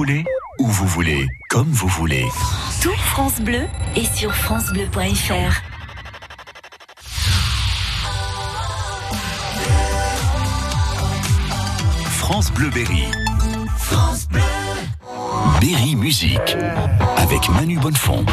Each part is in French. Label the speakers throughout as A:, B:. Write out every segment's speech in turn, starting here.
A: voulez, où vous voulez, comme vous voulez.
B: Tout France Bleu est sur francebleu.fr.
A: France Bleu Berry. France Bleu. Berry Musique. Avec Manu Bonnefond.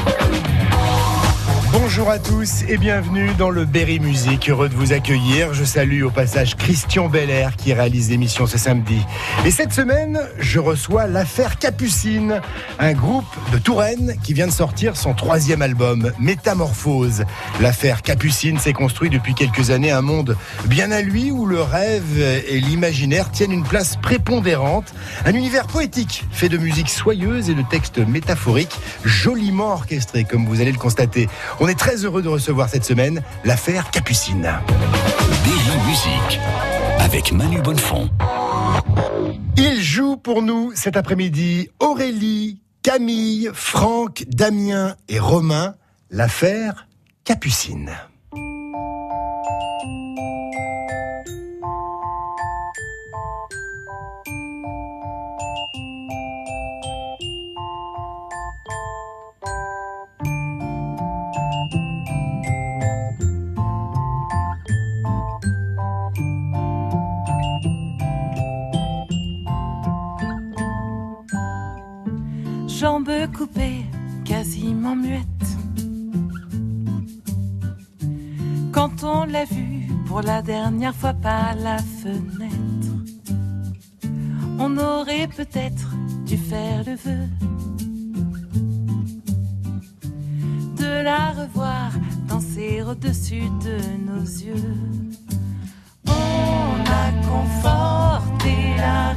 C: Bonjour à tous et bienvenue dans le Berry Musique. Heureux de vous accueillir. Je salue au passage Christian Belair qui réalise l'émission ce samedi. Et cette semaine, je reçois l'affaire Capucine, un groupe de Touraine qui vient de sortir son troisième album, Métamorphose. L'affaire Capucine s'est construit depuis quelques années un monde bien à lui où le rêve et l'imaginaire tiennent une place prépondérante. Un univers poétique fait de musique soyeuse et de textes métaphoriques joliment orchestrés, comme vous allez le constater. On est très heureux de recevoir cette semaine l'affaire Capucine.
A: Berry Musique. Avec Manu Bonnefond.
C: Il joue pour nous cet après-midi Aurélie, Camille, Franck, Damien et Romain. L'affaire Capucine.
D: Jambes coupées, quasiment muettes. Quand on l'a vu pour la dernière fois par la fenêtre, on aurait peut-être dû faire le vœu de la revoir danser au-dessus de nos yeux. On a conforté la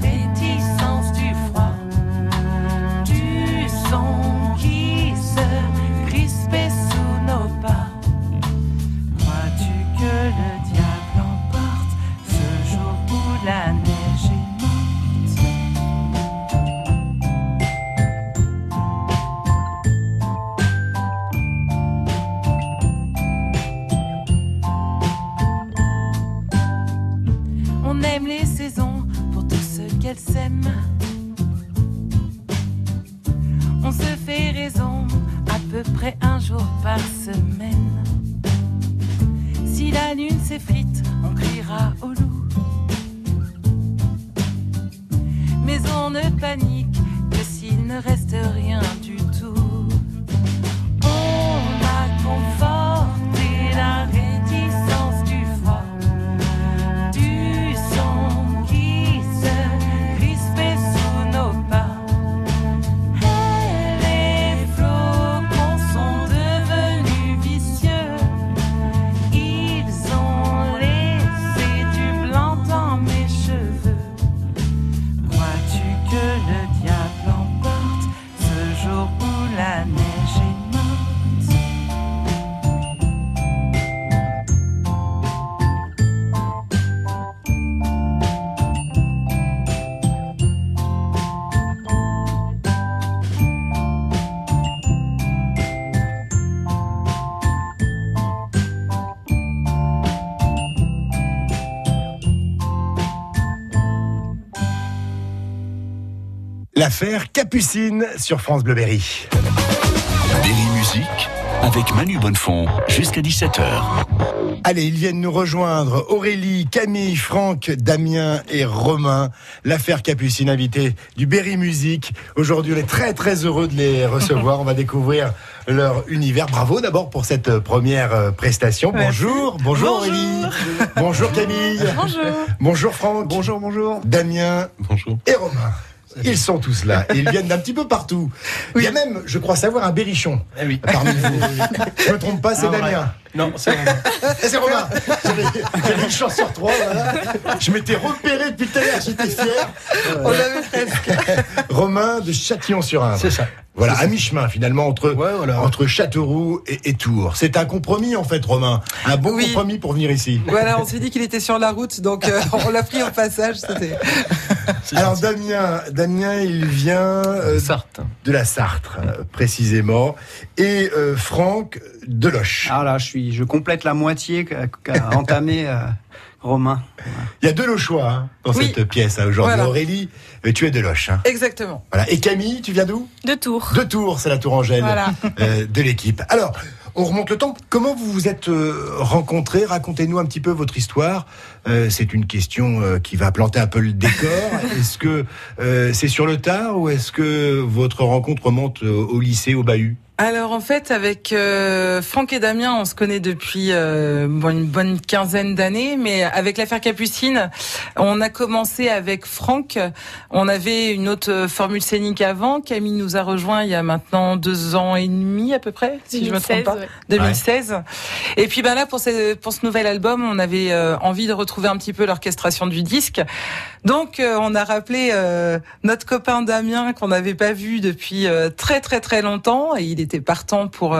C: L'affaire Capucine sur France Bleu Berry.
A: Berry Musique. Avec Manu Bonnefond. Jusqu'à 17h.
C: Allez, ils viennent nous rejoindre. Aurélie, Camille, Franck, Damien et Romain. L'affaire Capucine, invité du Berry Musique. Aujourd'hui, on est très très heureux de les recevoir. on va découvrir leur univers. Bravo d'abord pour cette première euh, prestation. Bonjour, bonjour, Aurélie. Bonjour Camille.
D: Bonjour.
C: Bonjour Franck.
E: Bonjour, bonjour.
C: Damien.
E: Bonjour.
C: Et Romain. Ils sont tous là. Et ils viennent d'un petit peu partout. Il y a même, je crois savoir, un berrichon
E: Eh oui.
C: parmi vous. Je me trompe pas, c'est
E: Ah, ouais.
C: Damien.
E: Non, c'est.
C: Et c'est Romain. J'avais j'avais une chance sur trois. voilà. Je m'étais repéré depuis tout à l'heure, j'étais fier.
E: On l'avait presque.
C: Romain de Châtillon-sur-Indre.
E: C'est ça.
C: Voilà, à mi-chemin finalement entre,
E: Ouais, voilà.
C: entre Châteauroux et, et Tours. C'est un compromis en fait, Romain. Un bon
F: Oui.
C: compromis pour venir ici.
F: Voilà, on s'est dit qu'il était sur la route, donc euh, on l'a pris au passage. C'était.
C: Alors Damien, Damien, il vient euh,
E: Sarthe.
C: de la Sarthe euh, précisément, et euh, Franck de Loche.
G: Ah là, je suis, je complète la moitié qu'a entamé euh, Romain.
C: Il y a deux Lochois hein, dans
D: Oui.
C: cette pièce hein, aujourd'hui.
D: Voilà.
C: Aurélie, euh, tu es de Loche. hein.
D: Exactement.
C: Voilà. Et Camille, tu viens d'où?
H: De Tours.
C: De Tours, c'est la Tourangelle
H: Voilà.
C: euh, de l'équipe. Alors, on remonte le temps. Comment vous vous êtes euh, rencontrés? Racontez-nous un petit peu votre histoire. Euh, c'est une question euh, qui va planter un peu le décor. est-ce que euh, c'est sur le tard ou est-ce que votre rencontre remonte au lycée, au bahut?
D: Alors en fait, avec euh, Franck et Damien, on se connaît depuis euh, bon, une bonne quinzaine d'années, mais avec l'affaire Capucine, on a commencé avec Franck. On avait une autre formule scénique avant. Camille nous a rejoint il y a maintenant deux ans et demi à peu près, si je me trompe
H: 2016,
D: pas.
H: ouais.
D: 2016. Et puis ben là pour ce, pour ce nouvel album, on avait euh, envie de retrouver un petit peu l'orchestration du disque. Donc euh, on a rappelé euh, notre copain Damien qu'on n'avait pas vu depuis euh, très très très longtemps et il était partant pour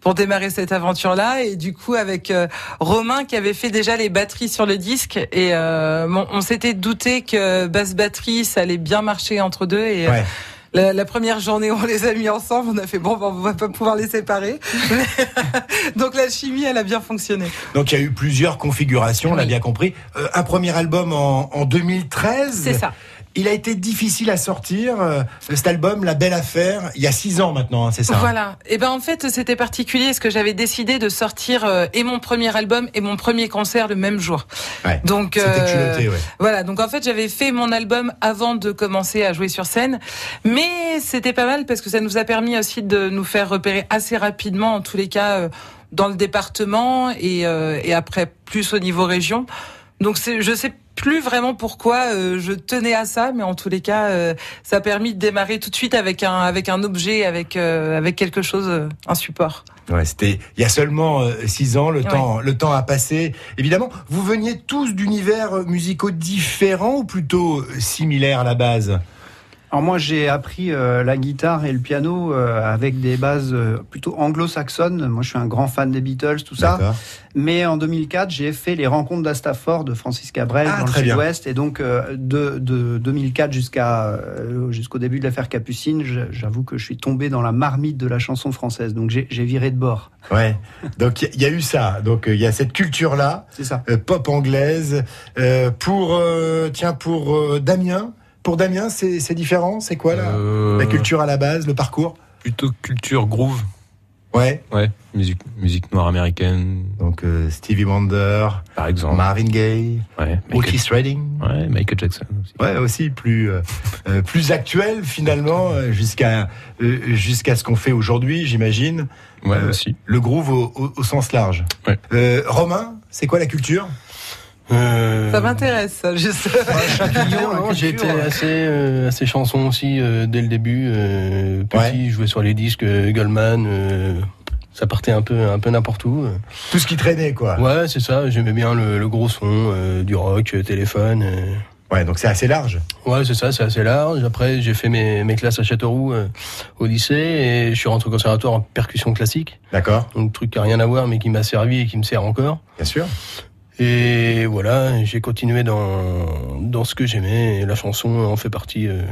D: pour démarrer cette aventure-là et du coup avec Romain qui avait fait déjà les batteries sur le disque et bon, on s'était douté que basse batterie ça allait bien marcher entre deux et
C: Ouais.
D: La, la première journée, on les a mis ensemble. On a fait bon, ben, on va pas pouvoir les séparer. Donc la chimie, elle a bien fonctionné.
C: Donc il y a eu plusieurs configurations, on l'a bien compris. Euh, un premier album en, en 2013.
H: C'est ça.
C: Il a été difficile à sortir, euh, cet album, La Belle Affaire, il y a six ans maintenant, hein, c'est ça
D: Voilà. Et ben en fait, c'était particulier parce que j'avais décidé de sortir euh, et mon premier album et mon premier concert le même jour.
C: Ouais.
D: Donc euh,
C: culotté, ouais.
D: Voilà, donc en fait j'avais fait mon album avant de commencer à jouer sur scène, mais c'était pas mal parce que ça nous a permis aussi de nous faire repérer assez rapidement, en tous les cas, euh, dans le département et, euh, et après plus au niveau région. Donc je sais plus vraiment pourquoi euh, je tenais à ça, mais en tous les cas, euh, ça a permis de démarrer tout de suite avec un avec un objet, avec euh, avec quelque chose, un support.
C: Ouais, c'était il y a seulement six ans. Le
D: Ouais.
C: temps, le temps a passé. Évidemment, vous veniez tous d'univers musicaux différents ou plutôt similaires à la base?
G: Alors moi j'ai appris euh, la guitare et le piano euh, avec des bases euh, plutôt anglo-saxonnes. Moi je suis un grand fan des Beatles, tout ça. Mais en 2004 j'ai fait les rencontres d'Astafor de Francis Cabrel
C: Ah,
G: dans le sud-ouest. Et donc de, de 2004 jusqu'à jusqu'au début de l'affaire Capucine, j'avoue que je suis tombé dans la marmite de la chanson française. Donc j'ai viré de bord.
C: Ouais. Donc il y, y a eu ça. Donc il y a cette culture là,
G: C'est ça.
C: pop anglaise. Pour tiens pour Damien. Pour Damien, c'est différent? C'est quoi là
I: Euh,
C: La culture à la base, le parcours?
I: Plutôt culture groove.
C: Ouais.
I: Ouais, musique, musique noire américaine,
C: Donc euh, Stevie Wonder,
I: par exemple.
C: Marvin Gaye,
I: Ouais,
C: Otis
I: Michael,
C: Redding.
I: ouais, Michael Jackson aussi.
C: Ouais, aussi plus euh, plus actuel finalement jusqu'à euh, jusqu'à ce qu'on fait aujourd'hui, j'imagine.
I: Ouais, aussi.
C: Le groove au, au- au sens large.
I: Ouais.
C: Romain, c'est quoi la culture?
E: Euh,
D: Ça m'intéresse, ça, juste.
E: Non, j'ai été assez, euh, assez chanson aussi euh, dès le début. Euh, petit,
C: Ouais.
E: je jouais sur les disques euh, Goldman. euh, ça partait un peu, un peu n'importe où.
C: Tout ce qui traînait quoi.
E: Ouais, c'est ça. J'aimais bien le, le gros son, euh, du rock, téléphone. euh.
C: Ouais, donc c'est assez large.
E: Ouais, c'est ça, c'est assez large. Après, j'ai fait mes, mes classes à Châteauroux euh, au lycée et je suis rentré au conservatoire en percussion classique.
C: D'accord,
E: Donc, truc qui a rien à voir, mais qui m'a servi et qui me sert encore.
C: bien sûr.
E: Et voilà, j'ai continué dans, dans ce que j'aimais et la chanson en fait partie euh,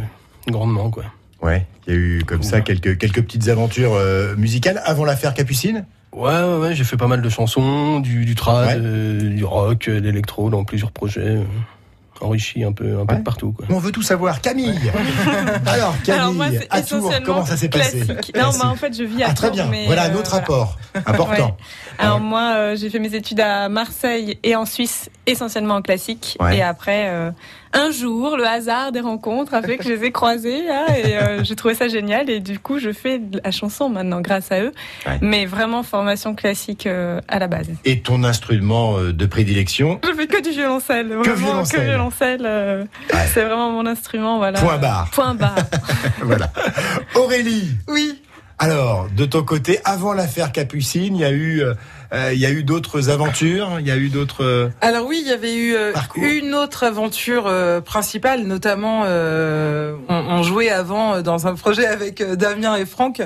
E: grandement, quoi.
C: Ouais, il y a eu comme ça quelques quelques petites aventures euh, musicales avant l'affaire Capucine?
E: Ouais, ouais, ouais, j'ai fait pas mal de chansons, du, du trad,
C: Ouais.
E: euh, du rock, de l'électro dans plusieurs projets, enrichi un peu, un peu
C: Ouais.
E: de partout, quoi.
C: On veut tout savoir. Camille. Alors Camille,
H: Alors moi, c'est
C: à Tours,
H: essentiellement
C: comment ça s'est passé.
H: Non, bah, en fait, je vis à
C: Ah très bien.
H: mais,
C: voilà un
H: euh,
C: autre rapport important.
H: Ouais. Alors moi, euh, j'ai fait mes études à Marseille et en Suisse, essentiellement en classique.
C: Ouais.
H: Et après, euh, un jour, le hasard des rencontres a fait que je les ai croisés là, et euh, j'ai trouvé ça génial. Et du coup, je fais de la chanson maintenant grâce à eux.
C: Ouais.
H: Mais vraiment formation classique euh, à la base.
C: Et ton instrument euh, de prédilection?
H: Je fais que du violoncelle, vraiment
C: violoncelle.
H: que violoncelle. euh,
C: Ouais.
H: C'est vraiment mon instrument, voilà.
C: Point barre.
H: Point barre.
C: Voilà. Aurélie.
D: Oui.
C: Alors, de ton côté, avant l'affaire Capucine, il y a eu, euh, il y a eu d'autres aventures, il y a eu d'autres. euh,
D: Alors oui, il y avait eu euh,
C: Parcours.
D: une autre aventure euh, principale, notamment euh, on, on jouait avant euh, dans un projet avec euh, Damien et Franck.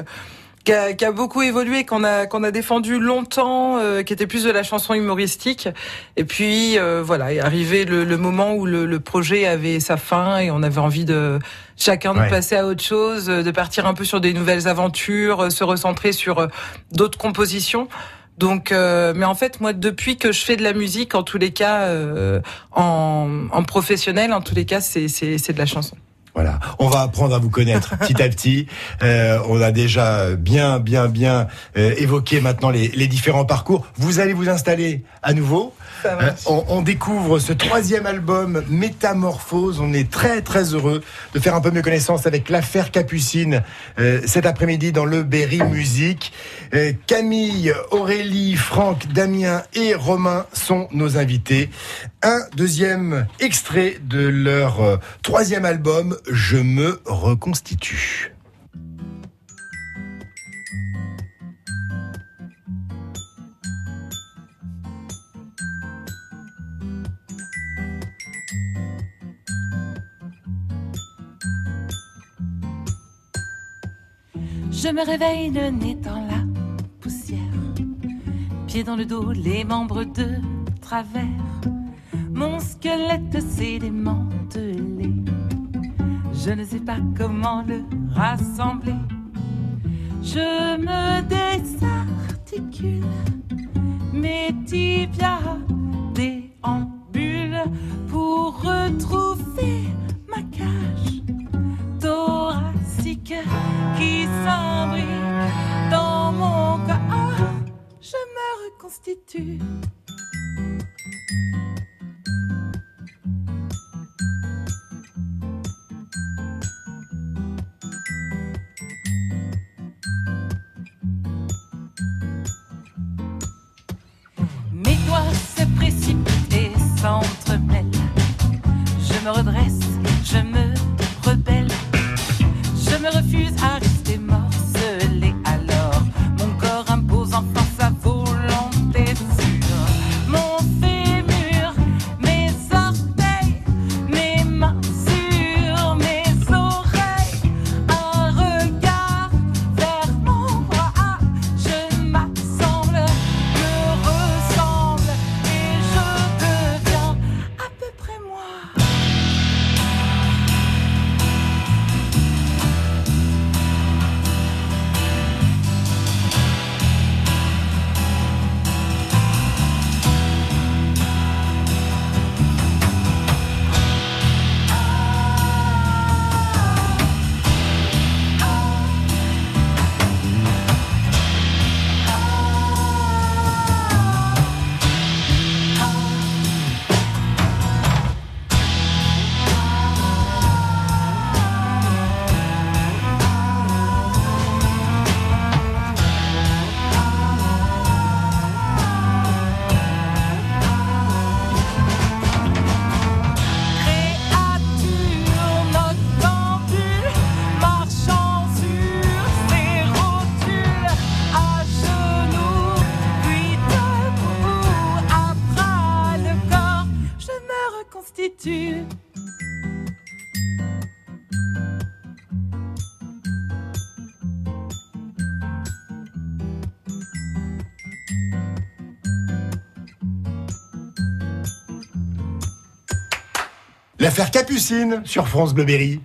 D: Qui a, qui a beaucoup évolué, qu'on a qu'on a défendu longtemps, euh, qui était plus de la chanson humoristique. Et puis euh, voilà, est arrivé le, le moment où le, le projet avait sa fin et on avait envie de chacun de
C: Ouais.
D: passer à autre chose, de partir un peu sur des nouvelles aventures, euh, se recentrer sur euh, d'autres compositions.
J: Donc, euh, mais en fait, moi, depuis que je fais de la musique, en tous les cas, euh, en, en professionnel, en tous les cas, c'est de la chanson.
C: Voilà, on va apprendre à vous connaître petit à petit. Euh, on a déjà bien, bien, bien euh, évoqué maintenant les, les différents parcours. Vous allez vous installer à nouveau. Euh, on, on découvre ce troisième album, Métamorphose. On est très, très heureux de faire un peu mieux connaissance avec l'affaire Capucine euh, cet après-midi dans le Berry Musique. Euh, Camille, Aurélie, Franck, Damien et Romain sont nos invités. Un deuxième extrait de leur euh, troisième album, Je me reconstitue.
D: Je me réveille le nez dans la poussière, pieds dans le dos, les membres de travers. Mon squelette s'est démantelé. Je ne sais pas comment le rassembler. Je me désarticule, mes tibias déambulent pour retrouver ma cage thoracique qui s'imbrique dans mon corps. Je me reconstitue.
C: L'affaire Capucine sur France Bleu Berry.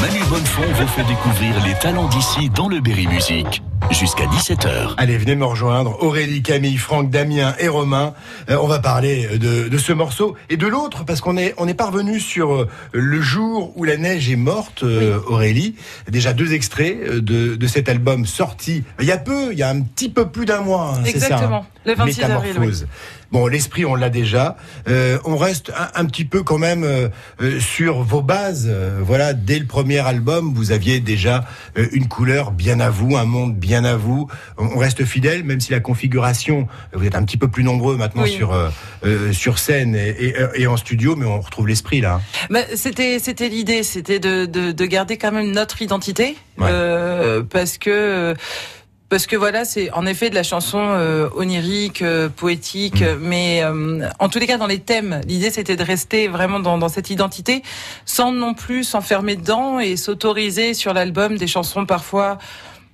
A: Manu Bonnefond vous fait découvrir les talents d'ici dans le Berry Musique. Jusqu'à 17h.
C: Allez, venez me rejoindre. Aurélie, Camille, Franck, Damien et Romain. Euh, on va parler de, de ce morceau et de l'autre parce qu'on est, on est parvenu sur euh, le jour où la neige est morte, euh, Aurélie. Déjà deux extraits euh, de, de cet album sorti il y a peu, il y a un petit peu plus d'un mois. hein, c'est ça,
J: Exactement.
C: hein
J: Le 26 avril.
C: Bon, l'esprit, on l'a déjà. Euh, on reste un, un petit peu quand même euh, euh, sur vos bases. Euh, voilà, dès le premier album, vous aviez déjà euh, une couleur bien à vous, un monde bien à vous. On, reste fidèle, même si la configuration, vous êtes un petit peu plus nombreux maintenant
J: Oui.
C: sur sur scène et, et- et en studio, mais on retrouve l'esprit là.
J: Bah, c'était c'était l'idée, c'était de, de de garder quand même notre identité,
C: Ouais.
J: euh, parce que parce que voilà, c'est en effet de la chanson euh, onirique, euh, poétique, mais euh, en tous les cas dans les thèmes, l'idée c'était de rester vraiment dans, dans cette identité, sans non plus s'enfermer dedans et s'autoriser sur l'album des chansons parfois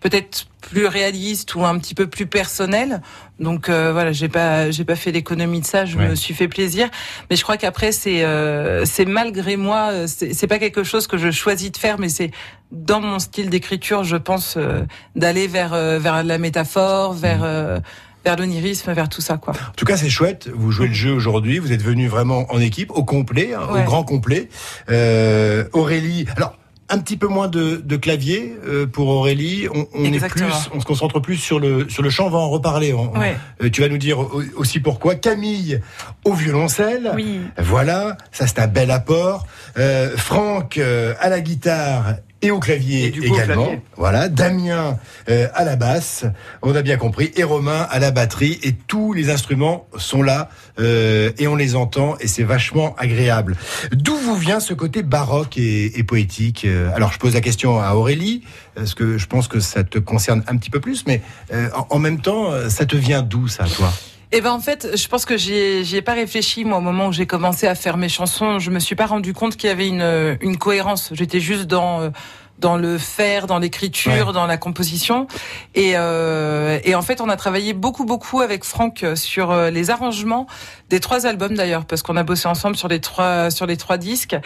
J: peut-être plus réalistes ou un petit peu plus personnelles. Donc euh, voilà, j'ai pas j'ai pas fait l'économie de ça, je
C: Ouais.
J: me suis fait plaisir, mais je crois qu'après c'est euh, c'est malgré moi, euh, c'est pas quelque chose que je choisis de faire, mais c'est dans mon style d'écriture, je pense euh, d'aller vers euh, vers la métaphore, vers euh,
D: vers l'onirisme, vers tout ça, quoi.
C: En tout cas, c'est chouette. Vous jouez le jeu aujourd'hui. Vous êtes venu vraiment en équipe, au complet, hein,
D: Ouais.
C: au grand complet. Euh, Aurélie, alors. Un petit peu moins de, de clavier euh, pour Aurélie. On, on est plus, on se concentre plus sur le sur le chant. On va en reparler. On-
D: Ouais.
C: euh, tu vas nous dire au- aussi pourquoi. Camille au violoncelle.
H: Oui.
C: Voilà, ça c'est un bel apport. Euh, Franck euh, à la guitare et au clavier
G: Et du coup, au
C: également.
G: clavier.
C: Voilà, Damien euh, à la basse, on a bien compris, et Romain à la batterie. Et tous les instruments sont là euh, et on les entend et c'est vachement agréable. D'où vous vient ce côté baroque et, et poétique Euh, Alors je pose la question à Aurélie, parce que je pense que ça te concerne un petit peu plus, mais euh, en, en même temps, euh, ça te vient d'où ça, toi?
D: Eh ben en fait, je pense que j'y ai, pas réfléchi moi au moment où j'ai commencé à faire mes chansons. Je me suis pas rendu compte qu'il y avait une, une cohérence. J'étais juste dans euh, dans le faire, dans l'écriture,
C: Ouais.
D: dans la composition. Et, euh, et en fait, on a travaillé beaucoup beaucoup avec Franck sur euh, les arrangements des trois albums d'ailleurs, parce qu'on a bossé ensemble sur les trois sur les trois disques.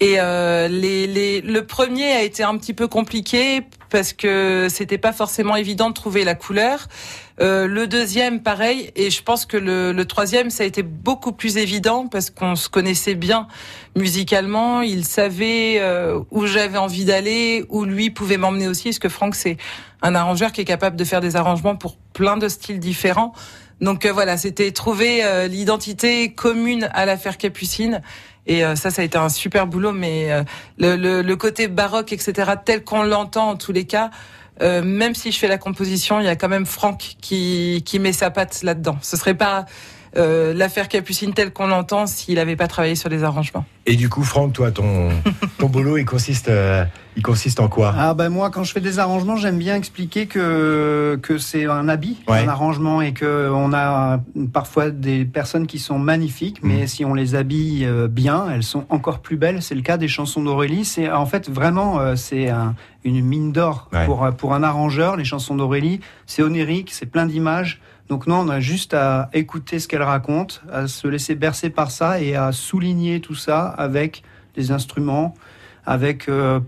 D: Et euh, les, les, le premier a été un petit peu compliqué parce que c'était pas forcément évident de trouver la couleur. Euh, le deuxième, pareil, et je pense que le, le troisième, ça a été beaucoup plus évident parce qu'on se connaissait bien musicalement. Il savait euh, où j'avais envie d'aller, où lui pouvait m'emmener aussi, parce que Franck, c'est un arrangeur qui est capable de faire des arrangements pour plein de styles différents? Donc euh, voilà, c'était trouver euh, l'identité commune à l'affaire Capucine. Et euh, ça, ça a été un super boulot, mais le, le, le côté baroque, etc., tel qu'on l'entend en tous les cas, euh, même si je fais la composition, il y a quand même Franck qui, qui met sa patte là-dedans. Ce serait pas euh, l'affaire Capucine telle qu'on l'entend s'il n'avait pas travaillé sur les arrangements.
C: Et du coup, Franck, toi, ton, ton boulot, il consiste, euh, il consiste en quoi?
G: Ah ben moi quand je fais des arrangements j'aime bien expliquer que que c'est un habit
C: Ouais.
G: un arrangement et que on a parfois des personnes qui sont magnifiques mais
C: Mhm.
G: si on les habille euh, bien elles sont encore plus belles c'est le cas des chansons d'Aurélie c'est en fait vraiment euh, c'est un- une mine d'or
C: Ouais.
G: pour euh, pour un arrangeur les chansons d'Aurélie c'est onirique c'est plein d'images donc non, on a juste à écouter ce qu'elle raconte, à se laisser bercer par ça et à souligner tout ça avec des instruments, avec euh,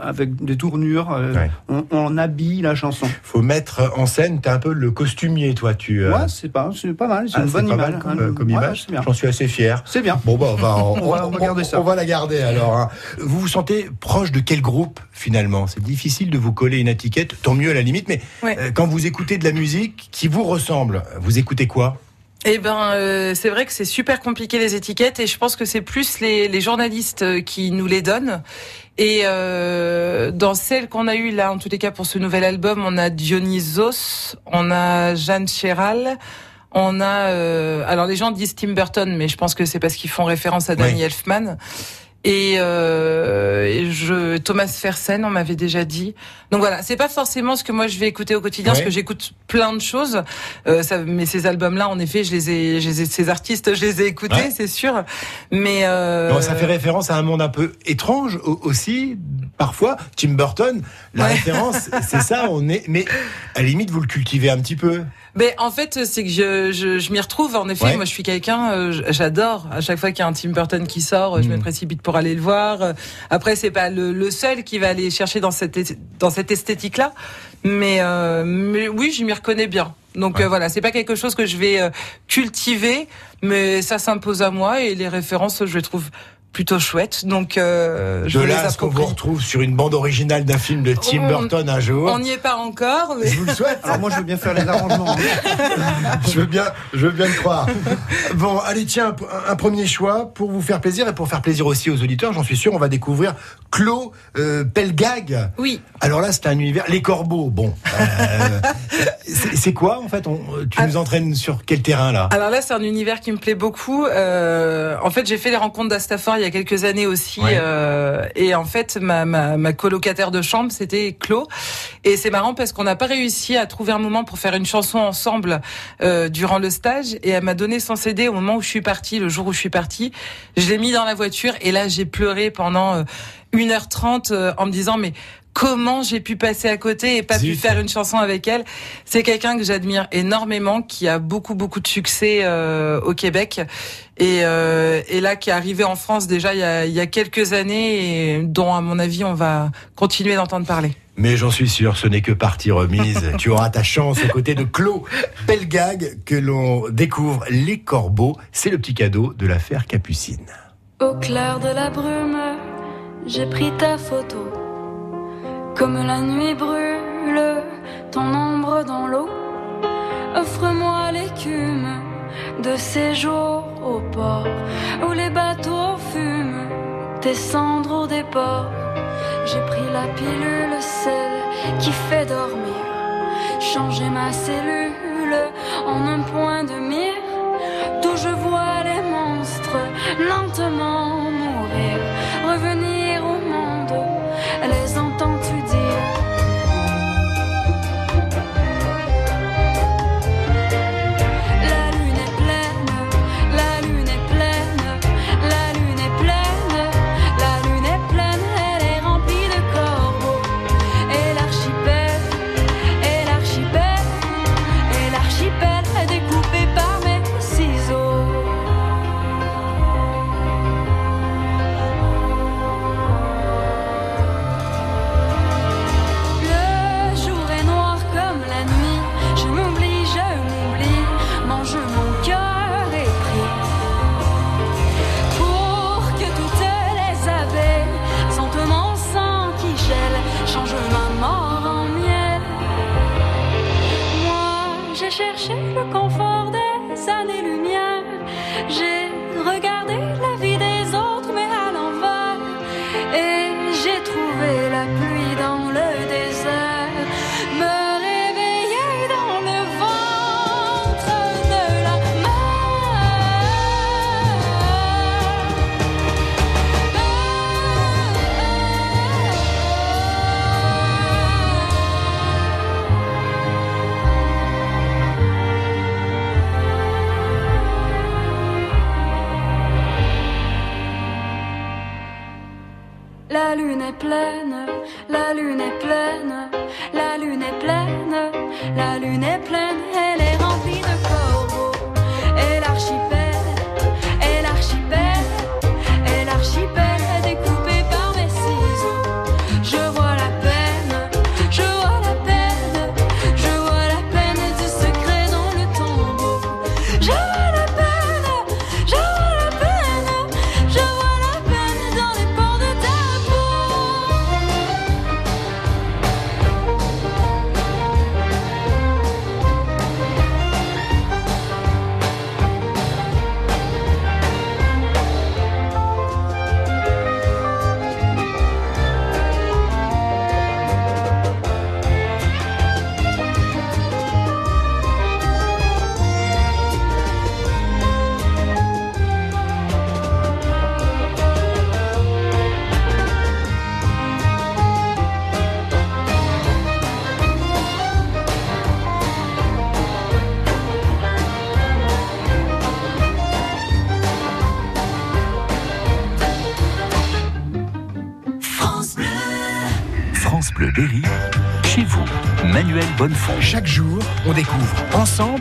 G: avec des tournures. euh,
C: Ouais.
G: on, on habille la chanson.
C: Faut mettre en scène, t'es un peu le costumier, toi, tu. euh,
G: Ouais, c'est pas, c'est pas mal, c'est
C: ah,
G: une bonne image.
C: mal comme,
G: hein.
C: euh, comme
G: Ouais,
C: image. J'en suis assez fier.
G: C'est bien.
C: Bon, bah, on va, on,
G: On va- on va garder ça.
C: on va la garder alors. hein. Vous vous sentez proche de quel groupe finalement? C'est difficile de vous coller une étiquette, tant mieux à la limite, mais
D: Ouais.
C: euh, quand vous écoutez de la musique qui vous ressemble, vous écoutez quoi?
D: Eh ben, euh, c'est vrai que c'est super compliqué les étiquettes et je pense que c'est plus les, les journalistes euh, qui nous les donnent. Et euh, dans celles qu'on a eues là, en tous les cas pour ce nouvel album, on a Dionysos, on a Jeanne Chéral, on a euh, alors les gens disent Tim Burton, mais je pense que c'est parce qu'ils font référence à Danny
C: Oui.
D: Elfman. Et, euh, et je Thomas Fersen, on m'avait déjà dit. Donc voilà, c'est pas forcément ce que moi je vais écouter au quotidien,
C: Ouais.
D: parce que j'écoute plein de choses. Euh, ça, mais ces albums-là, en effet, je les ai, je les ai- ces artistes, je les ai écoutés,
C: Ouais.
D: c'est sûr. Mais euh,
C: Non, Ça fait référence à un monde un peu étrange au- aussi, parfois. Tim Burton, la
D: Ouais.
C: référence, c'est ça, on est. Mais à la limite, vous le cultivez un petit peu.
D: Mais en fait, c'est que je, je, je m'y retrouve. En effet,
C: Ouais.
D: moi, je suis quelqu'un, euh, j'adore. À chaque fois qu'il y a un Tim Burton qui sort, je
C: Mm.
D: me précipite pour aller le voir. Euh, Après, c'est pas le, le seul qui va aller chercher dans cette dans cette esthétique-là, mais, euh, mais oui, je m'y reconnais bien. Donc
C: Ouais.
D: euh, voilà, c'est pas quelque chose que je vais euh, cultiver, mais ça s'impose à moi et les références, je les trouve plutôt chouettes. Donc euh, je
C: de
D: les
C: là à ce qu'on vous retrouve sur une bande originale d'un film de Tim
D: On-
C: Burton un jour.
D: On n'y est pas encore, mais
C: Je vous le souhaite.
G: Alors moi je veux bien faire les arrangements.
C: Je veux bien, je veux bien le croire. Bon, allez, tiens, un, un premier choix pour vous faire plaisir et pour faire plaisir aussi aux auditeurs. J'en suis sûr, on va découvrir Claude euh, Pelgag.
D: oui.
C: Alors là, c'est un univers. Les corbeaux, bon. euh, c'est quoi en fait on- Tu nous entraînes sur quel terrain là?
D: Alors là, c'est un univers qui me plaît beaucoup. Euh, en fait, j'ai fait les rencontres d'Astafor il y a quelques années aussi.
C: Ouais.
D: euh, et en fait, ma, ma, ma colocataire de chambre, c'était Clo. Et c'est marrant parce qu'on n'a pas réussi à trouver un moment pour faire une chanson ensemble euh, durant le stage. Et elle m'a donné son CD au moment où je suis partie, le jour où je suis partie. Je l'ai mis dans la voiture et là, j'ai pleuré pendant euh, 1h30 euh, en me disant, mais comment j'ai pu passer à côté et pas pu faire une chanson avec elle. C'est quelqu'un que j'admire énormément, qui a beaucoup beaucoup de succès euh, au Québec et, euh, et là qui est arrivé en France déjà il y a, il y a quelques années et dont à mon avis on va continuer d'entendre parler.
C: Mais j'en suis sûr, ce n'est que partie remise. tu auras ta chance aux côtés de Claude Pelgag que l'on découvre Les Corbeaux. C'est le petit cadeau de l'affaire Capucine.
K: Au clair de la brume, j'ai pris ta photo. Comme la nuit brûle ton ombre dans l'eau, offre-moi l'écume de ces jours au port où les bateaux fument tes cendres au départ. J'ai pris la pilule, celle qui fait dormir. Changer ma cellule en un point de mire, d'où je vois les monstres lentement est pleine, la lune est pleine, la lune est pleine, la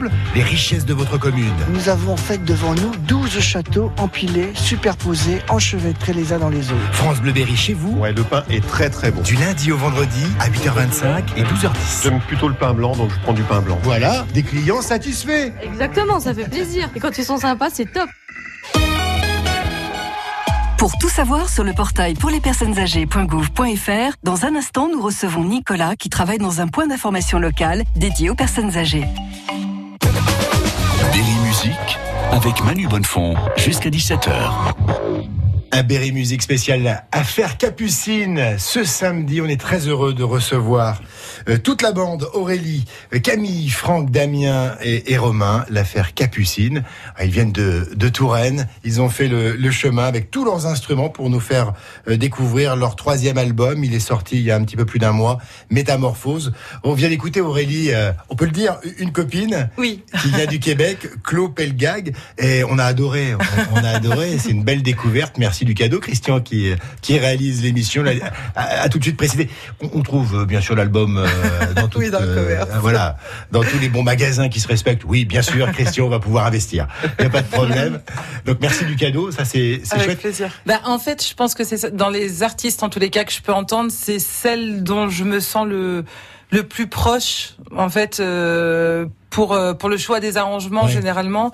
C: ensemble les richesses de votre commune.
L: Nous avons en fait devant nous 12 châteaux empilés, superposés, enchevêtrés les uns dans les autres.
C: France Bleu Berry chez vous,
M: Ouais, le pain est très très bon.
C: du lundi au vendredi à 8h25 et 12h10.
M: J'aime plutôt le pain blanc, donc je prends du pain blanc.
C: Voilà, des clients satisfaits.
N: Exactement, ça fait plaisir. Et quand ils sont sympas, c'est top.
O: Pour tout savoir sur le portail pour les personnes âgées.gouv.fr, dans un instant, nous recevons Nicolas qui travaille dans un point d'information local dédié aux personnes âgées.
A: Avec Manu Bonnefond jusqu'à 17h.
C: Un Berry Musique spécial Affaire Capucine. Ce samedi, on est très heureux de recevoir euh, toute la bande, Aurélie, euh, Camille, Franck, Damien et, et Romain, l'affaire Capucine. Ah, Ils viennent de, de Touraine. Ils ont fait le, le chemin avec tous leurs instruments pour nous faire euh, découvrir leur troisième album. Il est sorti il y a un petit peu plus d'un mois, Métamorphose. On vient d'écouter Aurélie, on peut le dire, une copine
D: Oui.
C: qui vient du Québec, Claude Pelgag. Et on a adoré, on, on a adoré. C'est une belle découverte. Merci merci du cadeau. Christian qui, qui réalise l'émission a, a tout de suite précisé. On, on trouve euh, bien sûr l'album euh, dans,
D: Oui,
C: euh, voilà, dans tous les bons magasins qui se respectent. Oui, bien sûr, Christian va pouvoir investir. Il n'y a pas de problème. Donc merci du cadeau, ça c'est c'est
D: Avec
C: chouette.
D: plaisir. Bah, en fait, je pense que c'est dans les artistes, en tous les cas, que je peux entendre, c'est celle dont je me sens le le plus proche, en fait, euh, pour euh, pour le choix des arrangements généralement,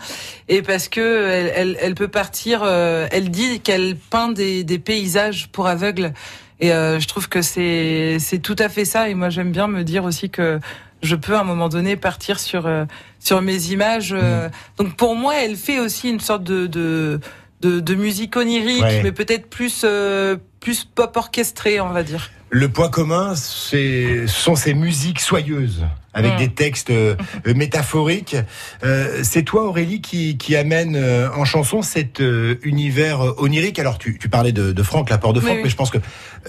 D: et parce que elle elle, elle peut partir. euh, elle dit qu'elle peint des des paysages pour aveugles, et euh, je trouve que c'est c'est tout à fait ça. Et moi, j'aime bien me dire aussi que je peux à un moment donné partir sur euh, sur mes images. euh. Donc pour moi, elle fait aussi une sorte de de de, de musique onirique,
C: Ouais.
D: mais peut-être plus euh, plus pop orchestrée, on va dire.
C: Le point commun, c'est ce sont ces musiques soyeuses avec des textes euh, euh, métaphoriques. Euh, c'est toi, Aurélie, qui, qui amène euh, en chanson cet euh, univers onirique. Alors, tu, tu parlais de, de Franck, l'apport de Franck,
D: oui.
C: mais je pense que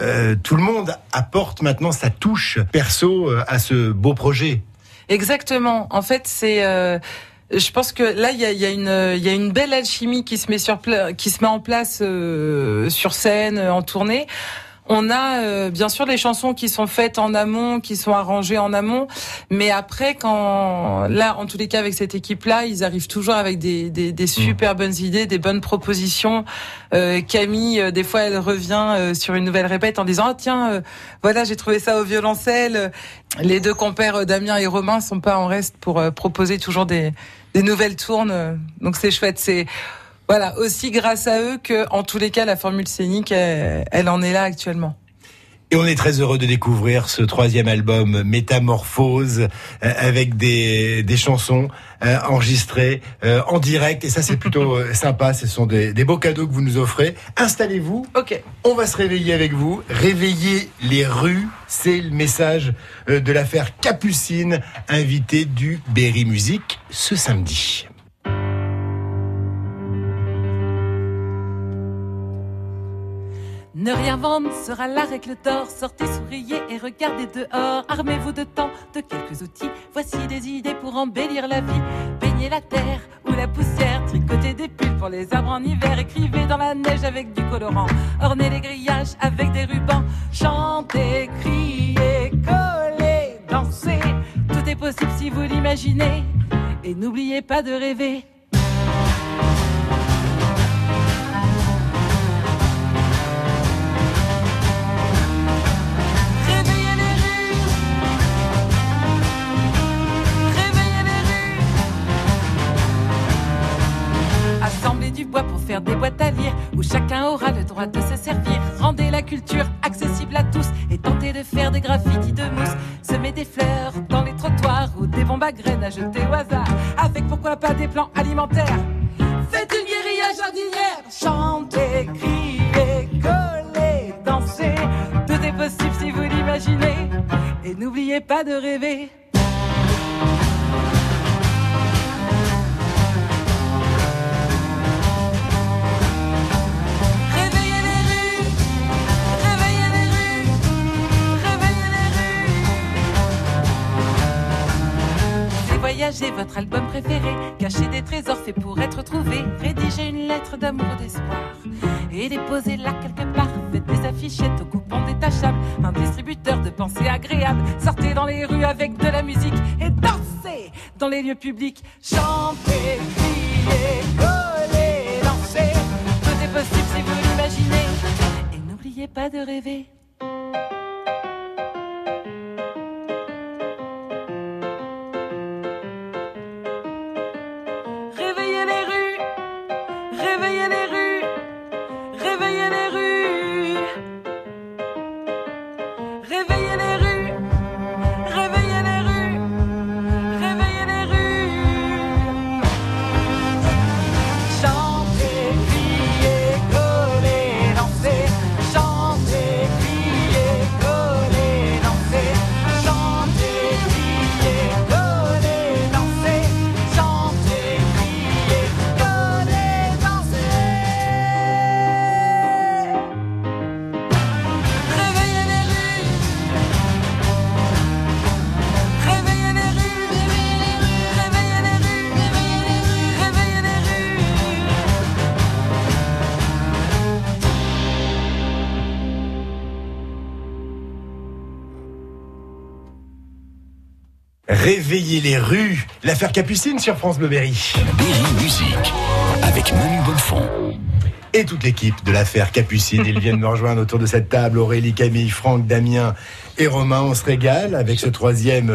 C: euh, tout le monde apporte maintenant sa touche perso euh, à ce beau projet.
D: Exactement. En fait, c'est. euh, je pense que là, il y a, y a une, il y a une belle alchimie qui se met sur, qui se met en place euh, sur scène, en tournée. On a euh, bien sûr les chansons qui sont faites en amont, qui sont arrangées en amont, mais après, quand là, en tous les cas, avec cette équipe-là, ils arrivent toujours avec des, des, des super bonnes idées, des bonnes propositions. Euh, Camille, euh, des fois, elle revient euh, sur une nouvelle répète en disant ah tiens, euh, voilà, j'ai trouvé ça au violoncelle. Les deux compères euh, Damien et Romain sont pas en reste pour euh, proposer toujours des, des nouvelles tournes. Donc c'est chouette. C'est voilà aussi grâce à eux que, en tous les cas, la formule scénique, elle, elle en est là actuellement.
C: Et on est très heureux de découvrir ce troisième album Métamorphose euh, avec des, des chansons euh, enregistrées euh, en direct. Et ça, c'est plutôt euh, sympa. Ce sont des, des beaux cadeaux que vous nous offrez. Installez-vous.
D: Ok.
C: On va se réveiller avec vous. Réveiller les rues. C'est le message euh, de l'affaire Capucine, invité du Berry Music ce samedi.
P: Ne rien vendre sera la règle d'or. Sortez, souriez et regardez dehors. Armez-vous de temps, de quelques outils. Voici des idées pour embellir la vie. Peignez la terre ou la poussière. Tricotez des pulls pour les arbres en hiver. Écrivez dans la neige avec du colorant. Ornez les grillages avec des rubans. Chantez, criez, collez, dansez. Tout est possible si vous l'imaginez. Et n'oubliez pas de rêver. De se servir. Rendez la culture accessible à tous et tentez de faire des graffitis de mousse. Semez des fleurs dans les trottoirs ou des bombes à graines à jeter au hasard. Avec pourquoi pas des plans alimentaires. Faites une guérilla jardinière. Chantez, criez, collez, dansez. Tout est possible si vous l'imaginez. Et n'oubliez pas de rêver. Voyager votre album préféré, cachez des trésors faits pour être trouvés, rédigez une lettre d'amour ou d'espoir et déposez-la quelque part. Faites des affichettes au coupon détachable, un distributeur de pensées agréables. Sortez dans les rues avec de la musique et dansez dans les lieux publics. Chantez, criez, collez, dansez. Tout est possible si vous l'imaginez. Et n'oubliez pas de rêver.
C: Réveiller les rues, l'affaire Capucine sur France Bleu Berry.
A: Berry Musique avec Manu.
C: Et toute l'équipe de l'affaire Capucine, ils viennent me rejoindre autour de cette table. Aurélie, Camille, Franck, Damien et Romain, on se régale avec ce troisième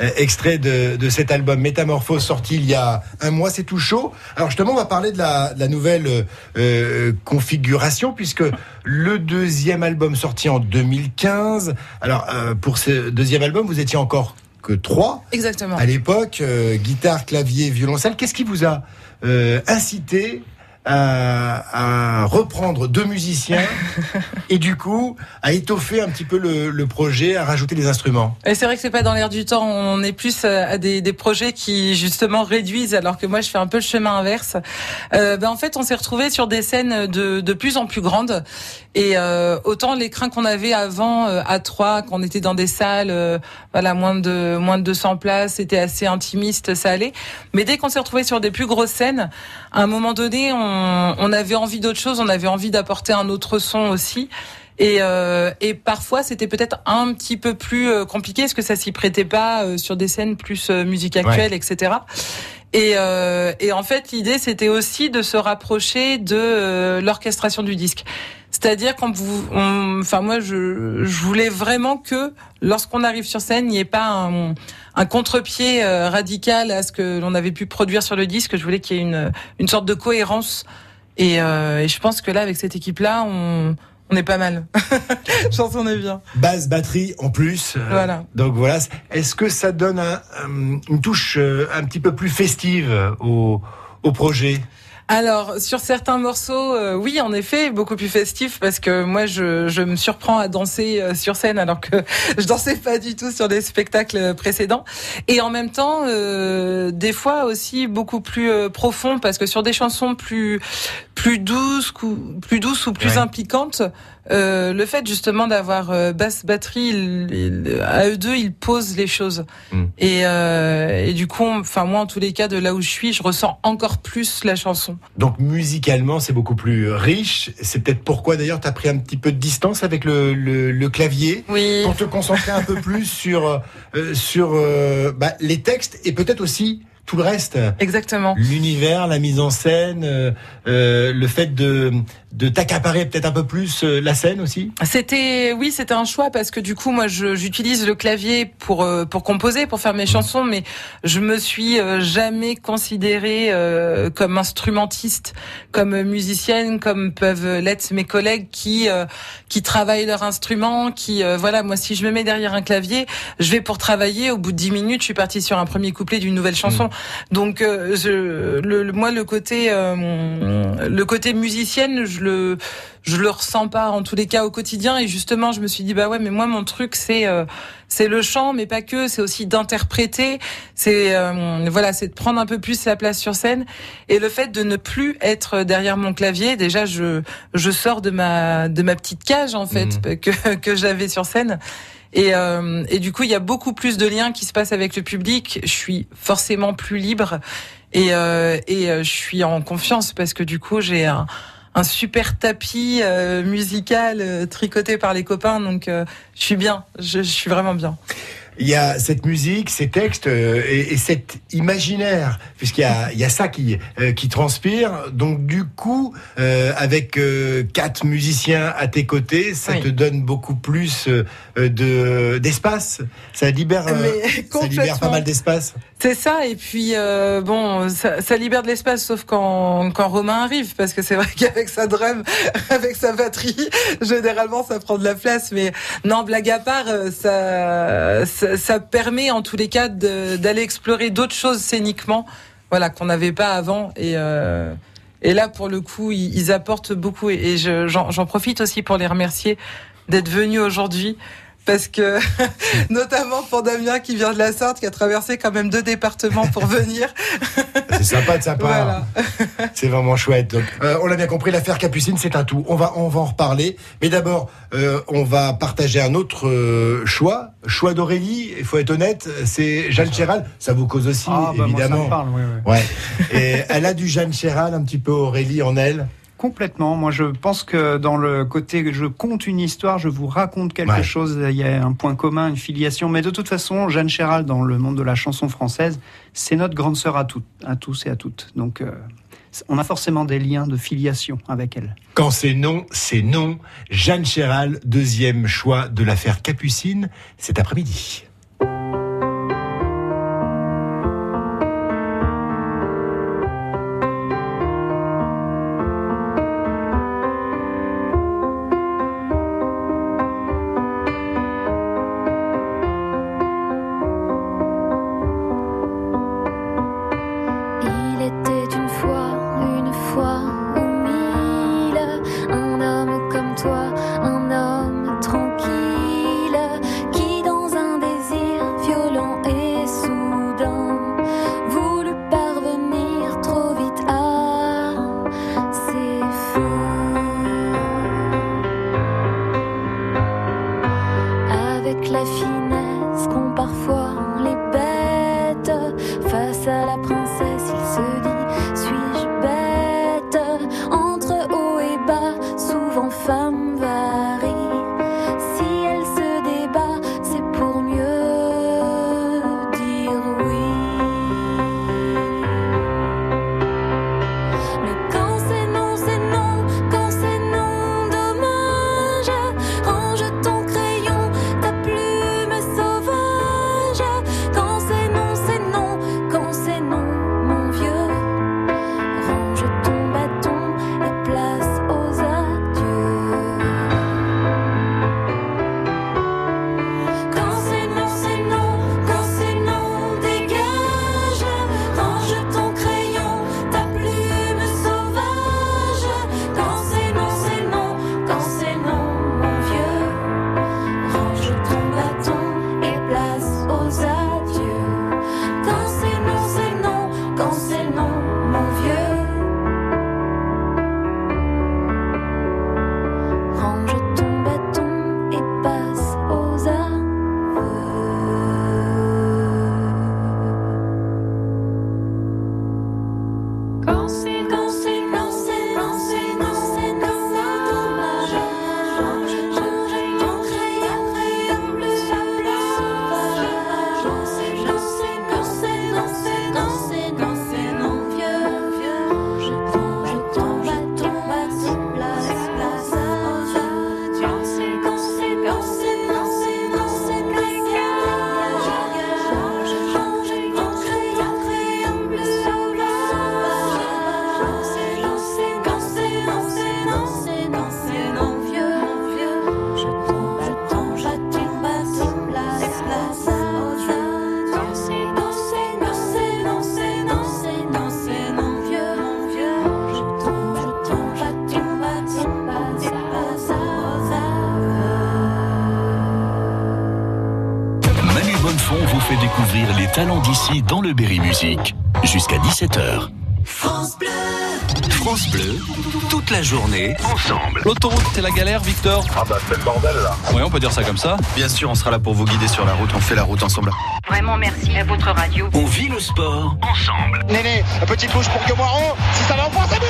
C: euh, extrait de, de cet album Métamorphose sorti il y a un mois. C'est tout chaud. Alors justement, on va parler de la, de la nouvelle euh, configuration puisque le deuxième album sorti en 2015. Alors euh, pour ce deuxième album, vous étiez encore que trois.
D: Exactement.
C: À l'époque, euh, guitare, clavier, violoncelle. Qu'est-ce qui vous a euh, incité à, à reprendre deux musiciens et du coup à étoffer un petit peu le, le projet, à rajouter des instruments
D: Et c'est vrai que c'est pas dans l'air du temps. On est plus euh, à des, des, projets qui justement réduisent, alors que moi je fais un peu le chemin inverse. Euh, ben en fait, on s'est retrouvé sur des scènes de, de plus en plus grandes. Et euh, autant les craints qu'on avait avant euh, à Troyes, qu'on était dans des salles, euh, voilà moins de moins de 200 places, c'était assez intimiste, ça allait. Mais dès qu'on s'est retrouvé sur des plus grosses scènes, à un moment donné, on on, avait envie d'autre chose, on avait envie d'apporter un autre son aussi. Et, euh, et parfois, c'était peut-être un petit peu plus euh, compliqué, parce que ça s'y prêtait pas euh, sur des scènes plus euh, musique actuelle, ouais. etc. Et, euh, et, en fait, l'idée, c'était aussi de se rapprocher de l'orchestration du disque. C'est-à-dire quand vous, on, enfin moi, je, je, voulais vraiment que lorsqu'on arrive sur scène, il n'y ait pas un, un contre-pied euh, radical à ce que l'on avait pu produire sur le disque. Je voulais qu'il y ait une, une sorte de cohérence. Et, euh, et je pense que là, avec cette équipe-là, on, on est pas mal. Je pense qu'on est bien.
C: Basse, batterie en plus.
D: Euh, voilà.
C: Donc voilà. Est-ce que ça donne un, une touche euh, un petit peu plus festive au, au projet?
D: Alors sur certains morceaux, euh, oui, en effet, beaucoup plus festif parce que moi, je, je me surprends à danser euh, sur scène alors que je dansais pas du tout sur des spectacles précédents. Et en même temps, euh, des fois aussi beaucoup plus euh, profond parce que sur des chansons plus plus douces, plus douces ou plus ouais. impliquantes, euh, le fait justement d'avoir euh, basse batterie, il, il, à eux deux, ils posent les choses. Mm. Et, euh, et, du coup, enfin moi, en tous les cas, de là où je suis, je ressens encore plus la chanson.
C: Donc musicalement, c'est beaucoup plus riche. C'est peut-être pourquoi d'ailleurs tu as pris un petit peu de distance avec le, le, le clavier
D: oui.
C: pour te concentrer un peu plus sur euh, sur bah, les textes et peut-être aussi tout le reste.
D: Exactement.
C: L'univers, la mise en scène, euh, euh, le fait de, de t'accaparer peut-être un peu plus euh, la scène aussi?
D: C'était, oui, c'était un choix parce que du coup, moi, j'utilise le clavier pour euh, pour composer, pour faire mes mmh. chansons, mais je me suis euh, jamais considérée comme instrumentiste, comme musicienne, comme peuvent l'être mes collègues qui qui travaillent leur instrument, qui voilà, moi, si je me mets derrière un clavier, je vais pour travailler. Au bout de dix minutes, je suis partie sur un premier couplet d'une nouvelle chanson. Mmh. Donc, euh, je, le, moi, le côté, euh, le côté musicienne, je le, je le ressens pas en tous les cas au quotidien. Et justement, je me suis dit, bah ouais, mais moi, mon truc, c'est, euh, c'est le chant, mais pas que. C'est aussi d'interpréter. C'est, euh, voilà, c'est de prendre un peu plus sa place sur scène. Et le fait de ne plus être derrière mon clavier, déjà, je, je sors de ma, de ma petite cage en fait mmh. que que j'avais sur scène. Et, euh, du coup, il y a beaucoup plus de liens qui se passent avec le public. Je suis forcément plus libre et, euh, et je suis en confiance parce que du coup, j'ai un, un, super tapis euh, musical tricoté par les copains. Donc, je suis bien. Je, je suis vraiment bien
C: il y a cette musique, ces textes euh, et, et, cet imaginaire, puisqu'il y a, il y a ça qui, euh, qui transpire. Donc du coup, euh, avec quatre musiciens à tes côtés, ça oui. te donne beaucoup plus de d'espace. Ça libère, ça libère pas mal d'espace.
D: C'est ça. Et puis bon, ça, ça, libère de l'espace, sauf quand, quand Romain arrive, parce que c'est vrai qu'avec sa drum, avec sa batterie, généralement ça prend de la place. Mais non, blague à part, ça, ça ça permet en tous les cas d'aller explorer d'autres choses scéniquement, voilà, qu'on n'avait pas avant. Et, euh, et là, pour le coup, ils, apportent beaucoup. Et j'en profite aussi pour les remercier d'être venus aujourd'hui parce que notamment pour Damien qui vient de la Sarthe, qui a traversé quand même deux départements pour venir.
C: c'est sympa de sa part. Voilà. c'est vraiment chouette. Donc, euh, on l'a bien compris, l'affaire Capucine, c'est un tout. On va, on va en reparler. Mais d'abord, euh, on va partager un autre euh, choix, choix d'Aurélie. Il faut être honnête, c'est Jeanne Chéral. Ça vous cause aussi,
G: ah, bah
C: évidemment.
G: Moi, ça me parle, oui, oui.
C: Ouais. Et elle a du Jeanne Chéral, un petit peu Aurélie en elle.
G: Complètement. Moi, je pense que dans le côté que je compte une histoire, je vous raconte quelque
Q: Ouais.
G: chose, il y a un point commun, une filiation. Mais de toute façon, Jeanne Chéral, dans le monde de la chanson française, c'est notre grande sœur à, toutes, à tous et à toutes. Donc, euh, on a forcément des liens de filiation avec elle.
Q: Quand c'est non, c'est non. Jeanne Chéral, deuxième choix de l'affaire Capucine, cet après-midi.
A: Talents d'ici dans le Berry Musique. Jusqu'à 17h.
R: France Bleu. France Bleu, toute la journée, ensemble.
S: L'autoroute, c'est la galère, Victor
M: Ah bah c'est le bordel là.
S: Oui, on peut dire ça comme ça.
T: Bien sûr, on sera là pour vous guider sur la route. On fait la route ensemble.
U: Vraiment merci à votre radio.
R: On vit le sport ensemble.
V: Néné, petite touche pour Guemoiron. Si ça va en c'est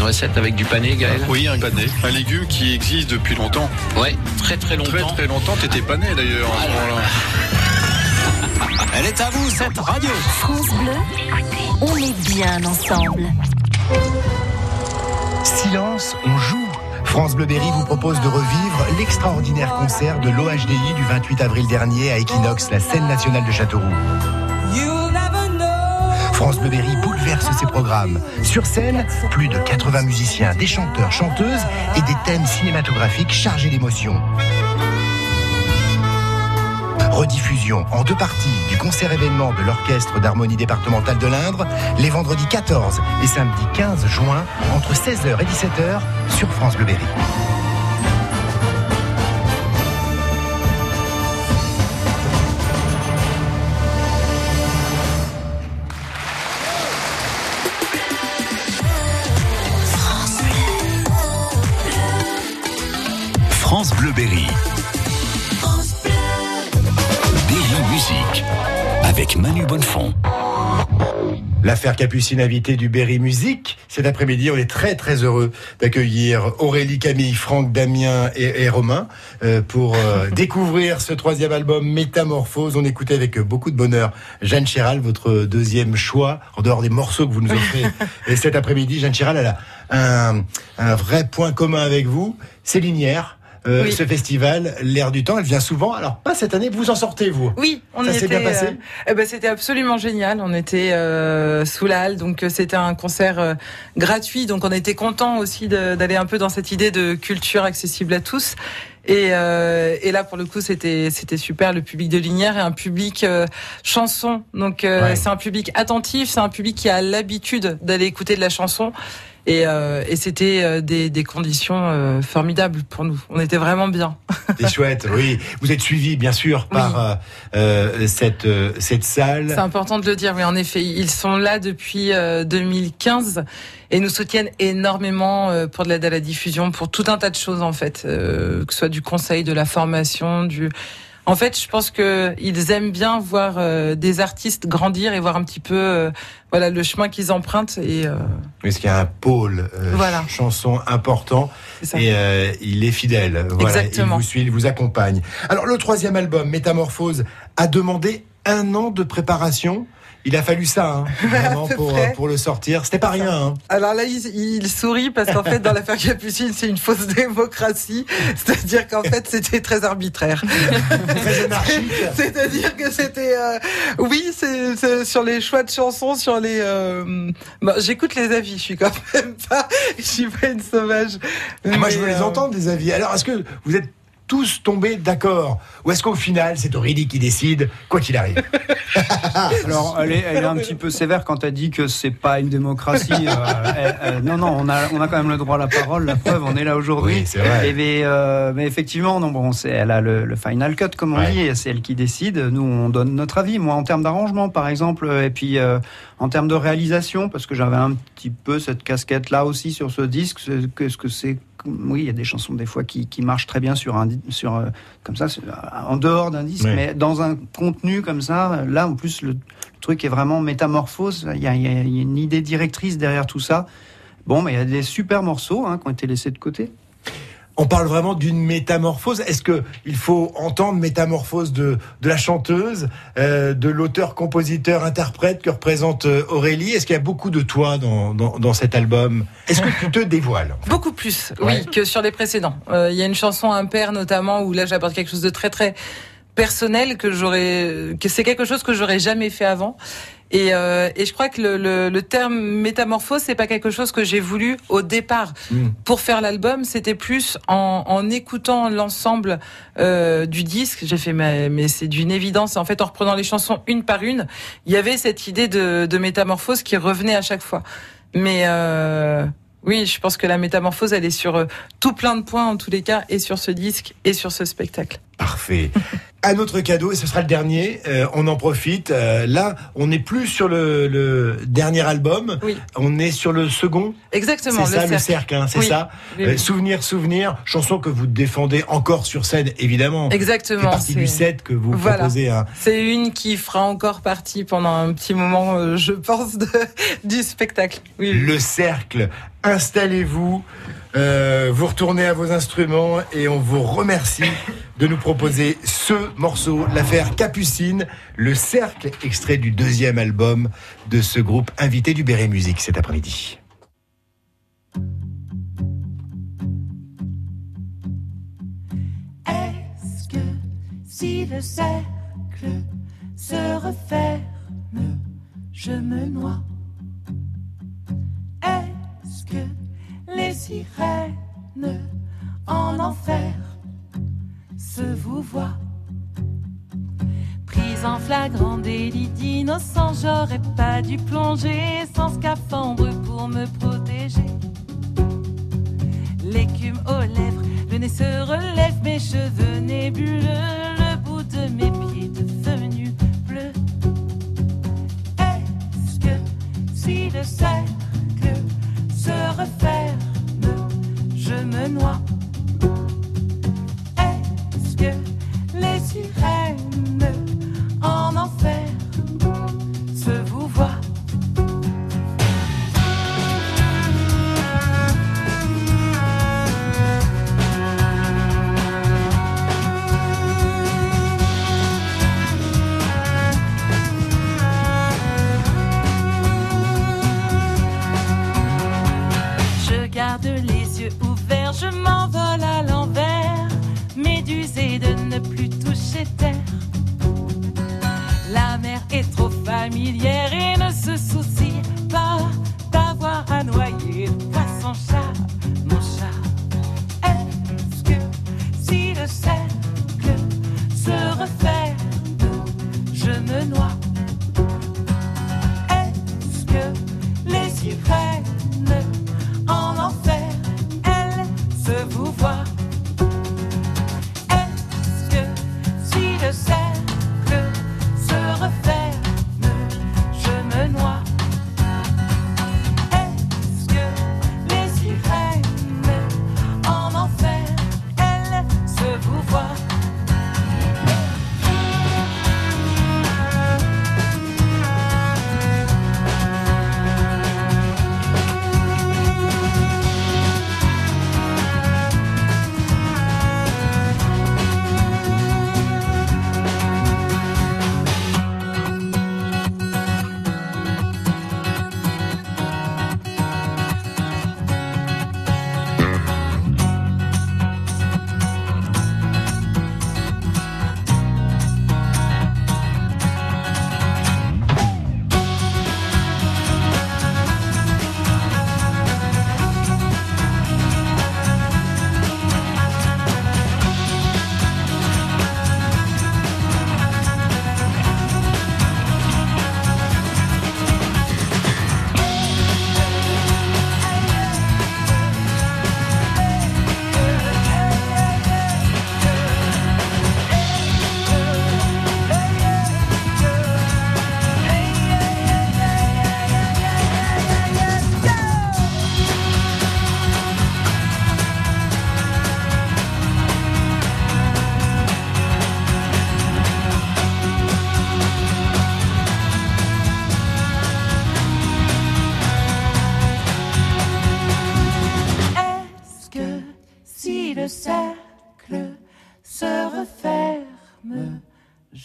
R: Une recette avec du pané, Gaël
T: Oui, un pané. Un légume qui existe depuis longtemps.
R: Ouais, très très longtemps.
T: Très très longtemps. T'étais pané d'ailleurs à ce moment-là.
R: Elle est à vous, cette radio.
B: France Bleu, on est bien ensemble.
Q: Silence, on joue. France Bleu Berry vous propose de revivre l'extraordinaire concert de l'OHDI du 28 avril dernier à Equinox, la scène nationale de Châteauroux. France Bleu Berry ses programmes. Sur scène, plus de 80 musiciens, des chanteurs, chanteuses et des thèmes cinématographiques chargés d'émotions. Rediffusion en deux parties du concert événement de l'Orchestre d'harmonie départementale de l'Indre les vendredis 14 et samedi 15 juin entre 16h et 17h sur France Bleu Berry.
A: France Berry. Musique avec Manu Bonnefond.
C: L'affaire Capucine invitée du Berry Musique. Cet après-midi, on est très très heureux d'accueillir Aurélie, Camille, Franck, Damien et, Romain euh, pour euh, découvrir ce troisième album Métamorphose. On écoutait avec beaucoup de bonheur Jeanne Chéral, votre deuxième choix, en dehors des morceaux que vous nous offrez. et cet après-midi, Jeanne Chéral, elle a un, un vrai point commun avec vous, c'est Linière. Euh,
D: Oui.
C: Ce festival, l'air du temps, elle vient souvent. Alors pas cette année, vous en sortez vous
D: Oui, on
C: Ça s'est bien passé
D: euh, eh ben, c'était absolument génial. On était euh, sous la halle, donc euh, c'était un concert euh, gratuit. Donc on était content aussi d'aller un peu dans cette idée de culture accessible à tous. Et, euh, et là, pour le coup, c'était c'était super. Le public de Linière est un public euh, chanson. Donc euh,
C: Ouais.
D: c'est un public attentif. C'est un public qui a l'habitude d'aller écouter de la chanson. Et, euh, et c'était euh, des, des conditions euh, formidables pour nous. On était vraiment bien.
C: C'est chouette, oui. Vous êtes suivi, bien sûr, par euh, euh, cette, euh, cette salle.
D: C'est important de le dire, oui, en effet. Ils sont là depuis euh, 2015 et nous soutiennent énormément euh, pour de l'aide à la diffusion, pour tout un tas de choses, en fait. Euh, que ce soit du conseil, de la formation, du... En fait, je pense que ils aiment bien voir euh, des artistes grandir et voir un petit peu euh, voilà le chemin qu'ils empruntent et euh,
C: Parce qu'il y a un pôle euh,
D: Voilà.
C: ch- chanson important et il est fidèle. Voilà,
D: Exactement.
C: Il vous suit, il vous accompagne. Alors le troisième album, Métamorphose, a demandé un an de préparation. Il a fallu ça, hein, vraiment, pour, le sortir. C'était pas rien. Hein.
D: Alors là, il, il sourit parce qu'en fait, dans l'affaire Capucine, c'est une fausse démocratie. C'est-à-dire qu'en fait, c'était très arbitraire.
C: Très anarchique.
D: C'est-à-dire que c'était, euh, oui, c'est sur les choix de chansons, sur les. euh, bon, J'écoute les avis. Je suis quand même pas, je suis pas une sauvage.
C: Ah, moi, je veux les
D: euh,
C: entendre, des avis. Alors, est-ce que vous êtes tous tombés d'accord Ou est-ce qu'au final, c'est Aurélie qui décide, quoi qu'il arrive
G: Alors, elle est, elle est un petit peu sévère quand elle dit que c'est pas une démocratie. euh, elle- elle- non, non, on a, on a quand même le droit à la parole. La preuve, on est là aujourd'hui.
C: Oui, c'est vrai.
G: Et mais, euh, mais effectivement, non, bon, c'est, elle a le, le final cut, comme on
C: Ouais.
G: dit, et c'est elle qui décide. Nous, on donne notre avis. Moi, en termes d'arrangement, par exemple, et puis euh, en termes de réalisation, parce que j'avais un petit peu cette casquette-là aussi sur ce disque. Qu'est-ce que c'est oui, il y a des chansons des fois qui, qui marchent très bien sur un sur euh, comme ça sur- en dehors d'un disque, mais dans un contenu comme ça, là en plus le, truc est vraiment métamorphose. Y a- il y a une idée directrice derrière tout ça. Bon, mais il y a des super morceaux hein, qui ont été laissés de côté.
C: On parle vraiment d'une métamorphose. Est-ce que il faut entendre métamorphose de, de la chanteuse, euh, de l'auteur, compositeur, interprète que représente euh, Aurélie? Est-ce qu'il y a beaucoup de toi dans, dans, dans cet album? Est-ce que tu te dévoiles
D: Beaucoup plus,
C: Ouais.
D: oui, que sur les précédents. Euh, Il y a une chanson Impair notamment où là j'apporte quelque chose de très très personnel que j'aurais, que c'est quelque chose que j'aurais jamais fait avant. Et, euh, et je crois que le, le, le terme métamorphose, c'est pas quelque chose que j'ai voulu au départ.
C: Mm.
D: Pour faire l'album, c'était plus en, en écoutant l'ensemble euh, du disque. J'ai fait, mais, mais c'est d'une évidence. En fait, en reprenant les chansons une par une, il y avait cette idée de, de métamorphose qui revenait à chaque fois. Mais euh, oui, je pense que la métamorphose, elle est sur euh, tout plein de points en tous les cas, et sur ce disque, et sur ce spectacle.
C: Parfait. Un autre cadeau, et ce sera le dernier, euh, on en profite. Euh, là, on n'est plus sur le, le dernier album,
D: Oui.
C: on est sur le second.
D: Exactement.
C: C'est ça le cercle, hein, c'est
D: Oui.
C: ça.
D: Oui,
C: Euh, souvenir, souvenir, chanson que vous défendez encore sur scène, évidemment. C'est
D: Exactement.
C: partie du
D: c'est-
C: set que vous
D: Voilà.
C: proposez. Hein.
D: C'est une qui fera encore partie pendant un petit moment, je pense, de, du spectacle. Oui.
C: Le cercle, installez-vous, euh, vous retournez à vos instruments et on vous remercie de nous proposer ce morceau, l'affaire Capucine, le cercle extrait du deuxième album de ce groupe invité du Béret Musique cet après-midi.
P: Est-ce que si le cercle se referme, je me noie les sirènes en enfer se vous voient Prise en flagrant délit d'innocence, j'aurais pas dû plonger sans scaphandre pour me protéger. L'écume aux lèvres, le nez se relève, mes cheveux nébuleux, le bout de mes pieds devenu bleu. Est-ce que si le cercle se referme, je me noie familière et ne se soucie pas d'avoir à noyer le poisson chat, mon chat. Est-ce que si le cercle se referme, je me noie? Est-ce que les sirènes en enfer, elles se vous voient?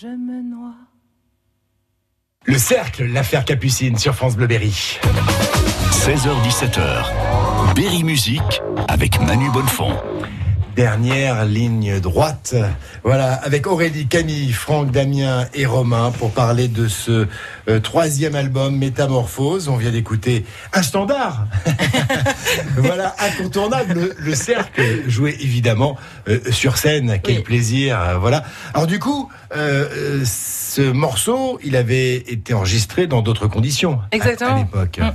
P: Je me noie? Le cercle,
C: l'affaire Capucine sur France Bleu Berry.
A: 16h-17h, Berry Musique avec Manu Bonnefond.
C: Dernière ligne droite. Voilà, avec Aurélie, Camille, Franck, Damien et Romain pour parler de ce euh, troisième album Métamorphose. On vient d'écouter un standard. voilà, incontournable. Le, le cercle joué évidemment euh, sur scène. Quel plaisir. euh, voilà. Alors du coup, ce morceau, il avait été enregistré dans d'autres conditions à-
D: Exactement.
C: à l'époque.
D: Mm.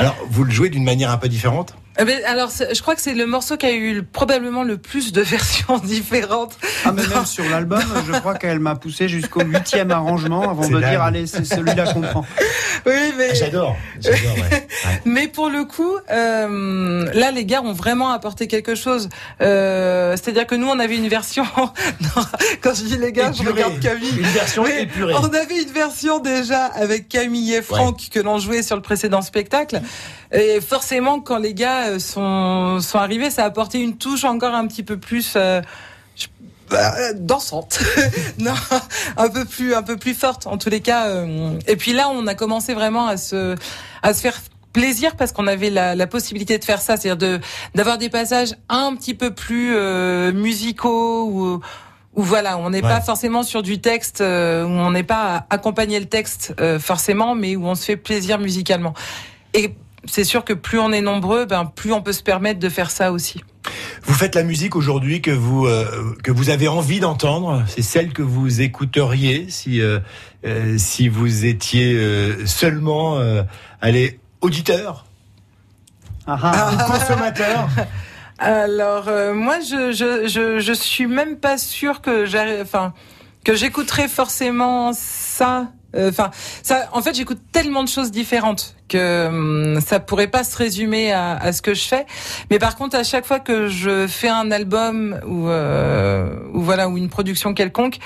C: Alors, vous le jouez d'une manière un peu différente?
D: Eh ben, alors, je crois que c'est le morceau qui a eu probablement le plus de versions différentes.
G: Ah, mais même sur l'album, je crois qu'elle m'a poussé jusqu'au huitième arrangement avant de
C: dingue.
G: dire allez, c'est celui-là qu'on prend.
D: Oui, mais.
C: Ah, J'adore. J'adore, ouais.
D: Mais pour le coup, euh, là, les gars ont vraiment apporté quelque chose. Euh, C'est-à-dire que nous, on avait une version. Quand je dis les gars, je regarde Camille.
C: Une version
D: Mais
C: épurée.
D: On avait une version déjà avec Camille et Franck que l'on jouait sur le précédent spectacle. Et forcément, quand les gars euh, sont, sont arrivés, ça a apporté une touche encore un petit peu plus. euh, euh, dansante non un peu plus un peu plus forte en tous les cas euh, et puis là on a commencé vraiment à se à se faire plaisir parce qu'on avait la, la possibilité de faire ça c'est-à-dire de d'avoir des passages un petit peu plus euh, musicaux ou où voilà, on n'est
C: Ouais.
D: pas forcément sur du texte, euh, où on n'est pas à accompagner le texte euh, forcément, mais où on se fait plaisir musicalement. Et c'est sûr que plus on est nombreux, ben plus on peut se permettre de faire ça aussi.
C: Vous faites la musique aujourd'hui que vous euh, que vous avez envie d'entendre. C'est celle que vous écouteriez si euh, euh, si vous étiez euh, seulement euh, allez auditeur
G: Ah,
C: ou consommateur.
D: Alors euh, moi, je, je je je suis même pas sûre que j'arrive, enfin que j'écouterai forcément ça. Enfin, ça. En fait, j'écoute tellement de choses différentes que hum, ça pourrait pas se résumer à, à ce que je fais. Mais par contre, à chaque fois que je fais un album ou euh, ou voilà ou une production quelconque,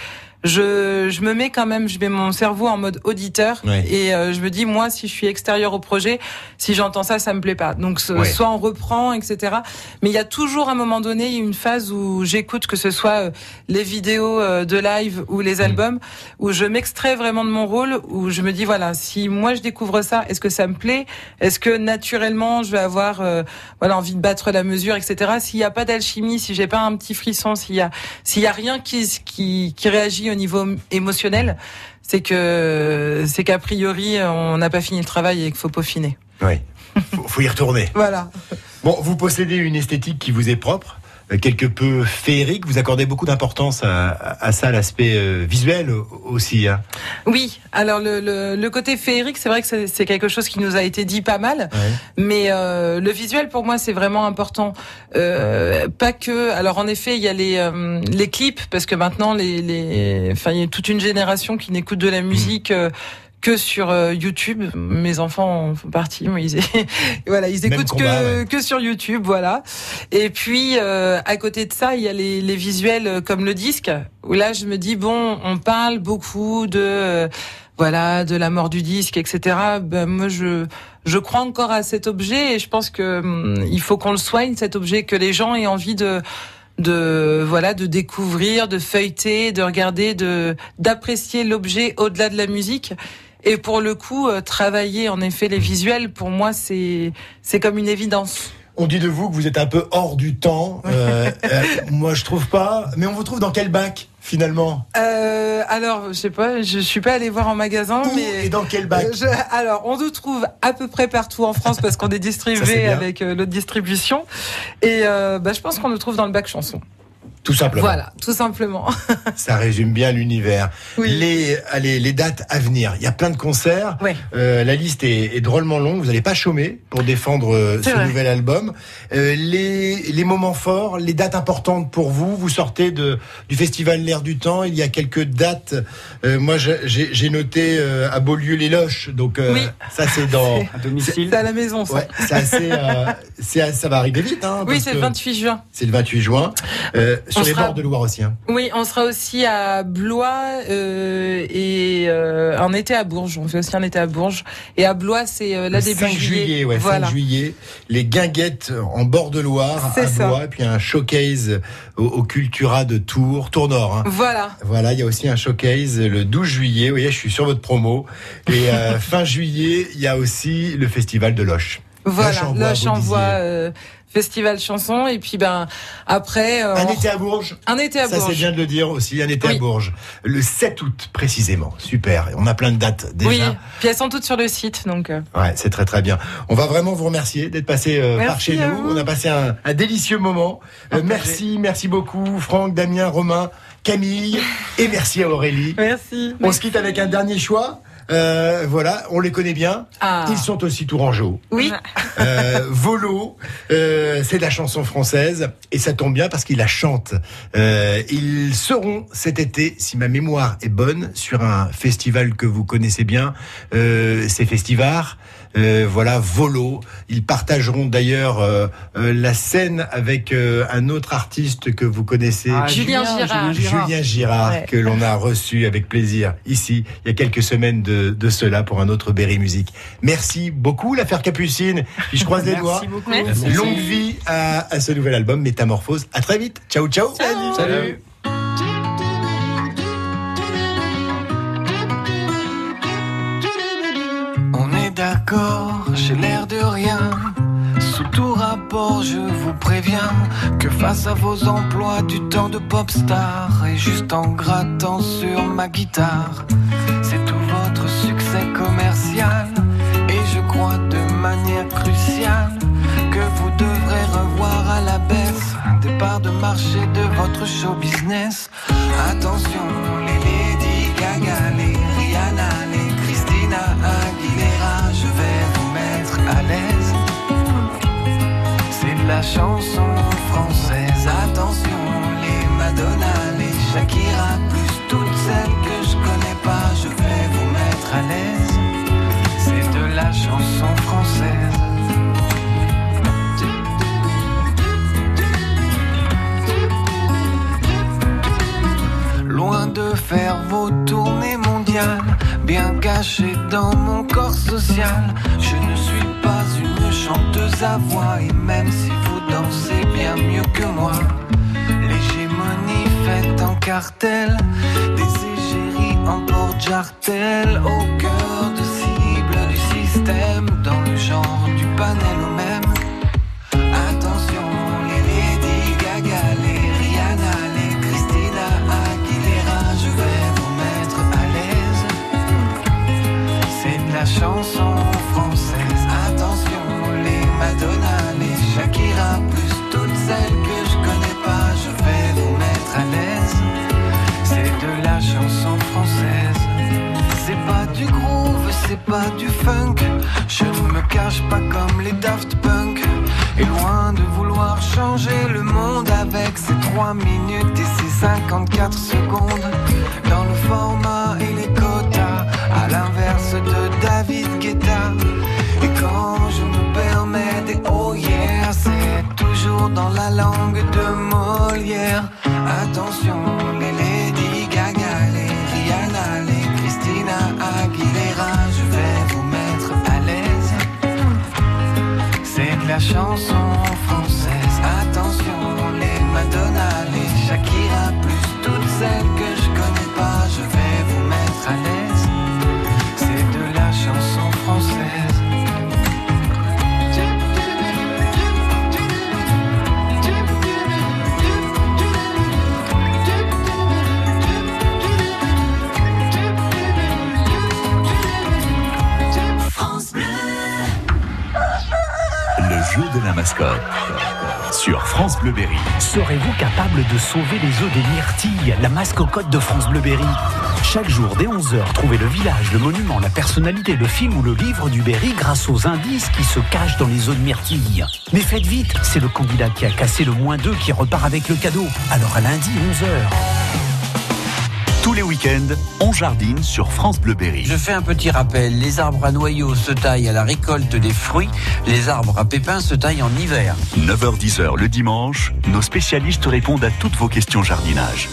D: je, je me mets quand même, je mets mon cerveau en mode auditeur
C: Ouais.
D: et euh, je me dis moi si je suis extérieur au projet, si j'entends ça, ça me plaît pas. Donc ce-
C: Ouais.
D: soit on reprend, etc. Mais il y a toujours un moment donné une phase où j'écoute que ce soit euh, les vidéos euh, de live ou
C: Mm.
D: les albums, où je m'extrais vraiment de mon rôle, où je me dis voilà si moi je découvre ça, est-ce que ça me plaît? Est-ce que naturellement je vais avoir euh, voilà envie de battre la mesure, etc. S'il n'y a pas d'alchimie, si j'ai pas un petit frisson, s'il y a s'il y a rien qui qui, qui réagit au niveau émotionnel, c'est que c'est qu'a priori on n'a pas fini le travail et qu'il faut peaufiner.
C: Oui. Faut, faut y retourner.
D: Voilà.
C: Bon, vous possédez une esthétique qui vous est propre, quelque peu féerique. Vous accordez beaucoup d'importance à, à- ça, l'aspect euh, visuel au- aussi. hein.
D: Oui, alors le, le, le côté féerique, c'est vrai que c'est quelque chose qui nous a été dit pas mal, mais euh, le visuel pour moi c'est vraiment important. Euh, pas que, alors en effet il y a les euh, les clips parce que maintenant les les, enfin il y a toute une génération qui n'écoute de la musique. euh, que sur euh, YouTube, mes enfants en font partie, ils, voilà, ils écoutent
C: combat,
D: que,
C: ouais.
D: que sur YouTube, voilà. Et puis euh, à côté de ça, il y a les, les visuels euh, comme le disque, où là je me dis bon, on parle beaucoup de euh, voilà de la mort du disque, etc. Ben moi je je crois encore à cet objet et je pense que hum, il faut qu'on le soigne cet objet, que les gens aient envie de de voilà de découvrir, de feuilleter, de regarder, de d'apprécier l'objet au-delà de la musique. Et pour le coup, euh, travailler en effet les visuels, pour moi, c'est c'est comme une évidence.
C: On dit de vous que vous êtes un peu hors du temps. Euh, euh, moi, je trouve pas. Mais on vous trouve dans quel bac finalement?
D: Euh, alors, je sais pas, je suis pas allée voir en magasin, mais
C: et dans quel bac?
D: je- Alors, on nous trouve à peu près partout en France parce qu'on est
C: Ça,
D: distribué avec notre distribution. Et bah, je pense qu'on nous trouve dans le bac chanson.
C: Tout simplement.
D: Voilà, tout simplement.
C: Ça résume bien l'univers. Les, allez, les dates à venir. Il y a plein de concerts. Euh, la liste est, est drôlement longue. Vous n'allez pas chômer pour défendre euh, ce
D: vrai.
C: nouvel album. Euh, les, les moments forts, les dates importantes pour vous. Vous sortez de, du festival L'air du temps. Il y a quelques dates. Euh, moi, j'ai j'ai noté euh, à Beaulieu les Loches. Donc euh,
D: Oui.
C: ça, c'est dans.
G: À domicile.
D: C'est à la maison, ça.
C: Ouais, c'est assez, euh, c'est- ça va arriver vite. Hein,
D: oui, c'est le
C: que
D: 28 juin.
C: C'est le 28 juin. Sur
D: On
C: les
D: sera-
C: bords de Loire aussi. Hein.
D: Oui, on sera aussi à Blois euh, et euh, un été à Bourges. On fait aussi un été à Bourges. Et à Blois, c'est euh,
C: Le
D: début
C: 5 juillet, ouais, 5
D: voilà.
C: juillet, les guinguettes en bord de Loire à
D: ça.
C: Blois, puis un showcase au, au Cultura de Tours, Tours Nord. hein.
D: Voilà.
C: Voilà, il y a aussi un showcase le 12 juillet. Vous voyez, je suis sur votre promo. Et euh, fin juillet, il y a aussi le festival de Loche.
D: Voilà,
C: Loche en
D: festival chanson et puis ben après euh,
C: Un
D: on-
C: été à Bourges.
D: un été à
C: Ça, c'est
D: Bourges.
C: bien de le dire aussi, un été à. Bourges. Le 7 août, précisément. Super. On a plein de dates déjà.
D: Oui, puis elles sont toutes sur le site donc. euh,
C: Ouais, c'est très très bien. On va vraiment vous remercier d'être passé euh, par chez nous. On a passé un, un délicieux moment. Merci, merci beaucoup Franck, Damien, Romain, Camille et merci à Aurélie.
D: Merci.
C: On se quitte avec un dernier choix. Euh, voilà, on les connaît bien.
D: Ah.
C: Ils sont aussi tourangeaux.
D: Oui.
C: Euh, Volo, euh, c'est de la chanson française et ça tombe bien parce qu'ils la chantent. Euh, ils seront cet été, si ma mémoire est bonne, sur un festival que vous connaissez bien, euh, c'est Festivar. Euh, voilà, Volo. Ils partageront d'ailleurs euh, euh, la scène avec euh, un autre artiste que vous connaissez.
D: Ah, Julien Julien Girard. Girard.
C: Julien Girard,
D: Ouais.
C: que l'on a reçu avec plaisir ici, il y a quelques semaines de, de cela pour un autre Berry Music. Merci beaucoup, l'affaire Capucine. Puis je croise les
G: Merci
C: doigts.
G: beaucoup.
N: Merci.
C: Longue vie à, à ce nouvel album, Métamorphose. À très vite. Ciao, ciao.
G: Salut.
W: On j'ai l'air de rien. Sous tout rapport, je vous préviens que face à vos emplois du temps de pop star et juste en grattant sur ma guitare, c'est tout votre succès commercial. Et je crois de manière cruciale que vous devrez revoir à la baisse des parts de marché de votre show business. Attention, les la chanson française. Attention, les Madonna, les Shakira, plus toutes celles que je connais pas, je vais vous mettre à l'aise. C'est de la chanson française. Loin de faire vos tournées mondiales, bien caché dans mon corps social, je ne suis pas chanteuse à voix, et même si vous dansez bien mieux que moi, l'hégémonie faite en cartel, des égéries en porte-jartel, au cœur de pas comme les Daft Punk. Et loin de vouloir changer le monde avec ces 3 minutes et ces 54 secondes. Dans le format et les quotas, à l'inverse de David Guetta. Et quand je me permets des oh yeah, c'est toujours dans la langue de Molière. Attention, chanson française. Attention, les Madonna, les Shakira, plus toutes celles
A: jeu de la mascotte. Sur France Bleu Berry.
X: Serez-vous capable de sauver les œufs des myrtilles, la mascotte de France Bleu Berry? Chaque jour, dès 11h, trouvez le village, le monument, la personnalité, le film ou le livre du Berry grâce aux indices qui se cachent dans les œufs de myrtille. Mais faites vite, c'est le candidat qui a cassé le moins d'œufs qui repart avec le cadeau. Alors à lundi, 11h.
A: Tous les week-ends, on jardine sur France Bleu Berry.
Y: Je fais un petit rappel. Les arbres à noyaux se taillent à la récolte des fruits. Les arbres à pépins se taillent en hiver.
A: 9h-10h le dimanche, nos spécialistes répondent à toutes vos questions jardinage.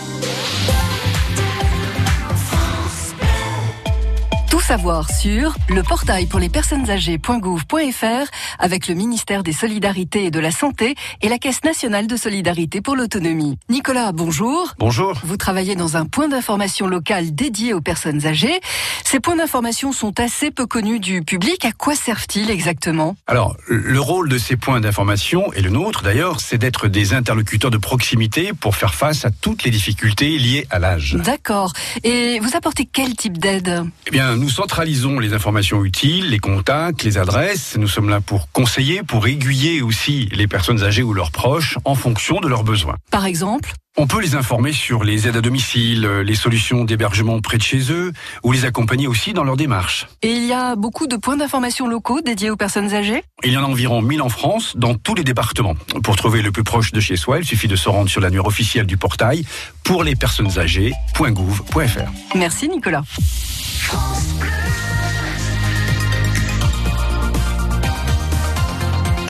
O: Savoir sur le portail pour les personnes âgées.gouv.fr avec le ministère des Solidarités et de la Santé et la Caisse nationale de solidarité pour l'autonomie. Nicolas, bonjour.
Z: Bonjour.
O: Vous travaillez dans un point d'information local dédié aux personnes âgées. Ces points d'information sont assez peu connus du public. À quoi servent-ils exactement?
Z: Alors, le rôle de ces points d'information, et le nôtre d'ailleurs, c'est d'être des interlocuteurs de proximité pour faire face à toutes les difficultés liées à l'âge.
O: D'accord. Et vous apportez quel type d'aide?
Z: Eh bien, nous centralisons les informations utiles, les contacts, les adresses. Nous sommes là pour conseiller, pour aiguiller aussi les personnes âgées ou leurs proches en fonction de leurs besoins.
O: Par exemple
Z: On peut les informer sur les aides à domicile, les solutions d'hébergement près de chez eux, ou les accompagner aussi dans leur démarche.
O: Et il y a beaucoup de points d'information locaux dédiés aux personnes âgées?
Z: Il y en a environ 1000 en France, dans tous les départements. Pour trouver le plus proche de chez soi, il suffit de se rendre sur l'annuaire officiel du portail pour les personnes âgées.gouv.fr.
O: Merci Nicolas.
A: France Bleu.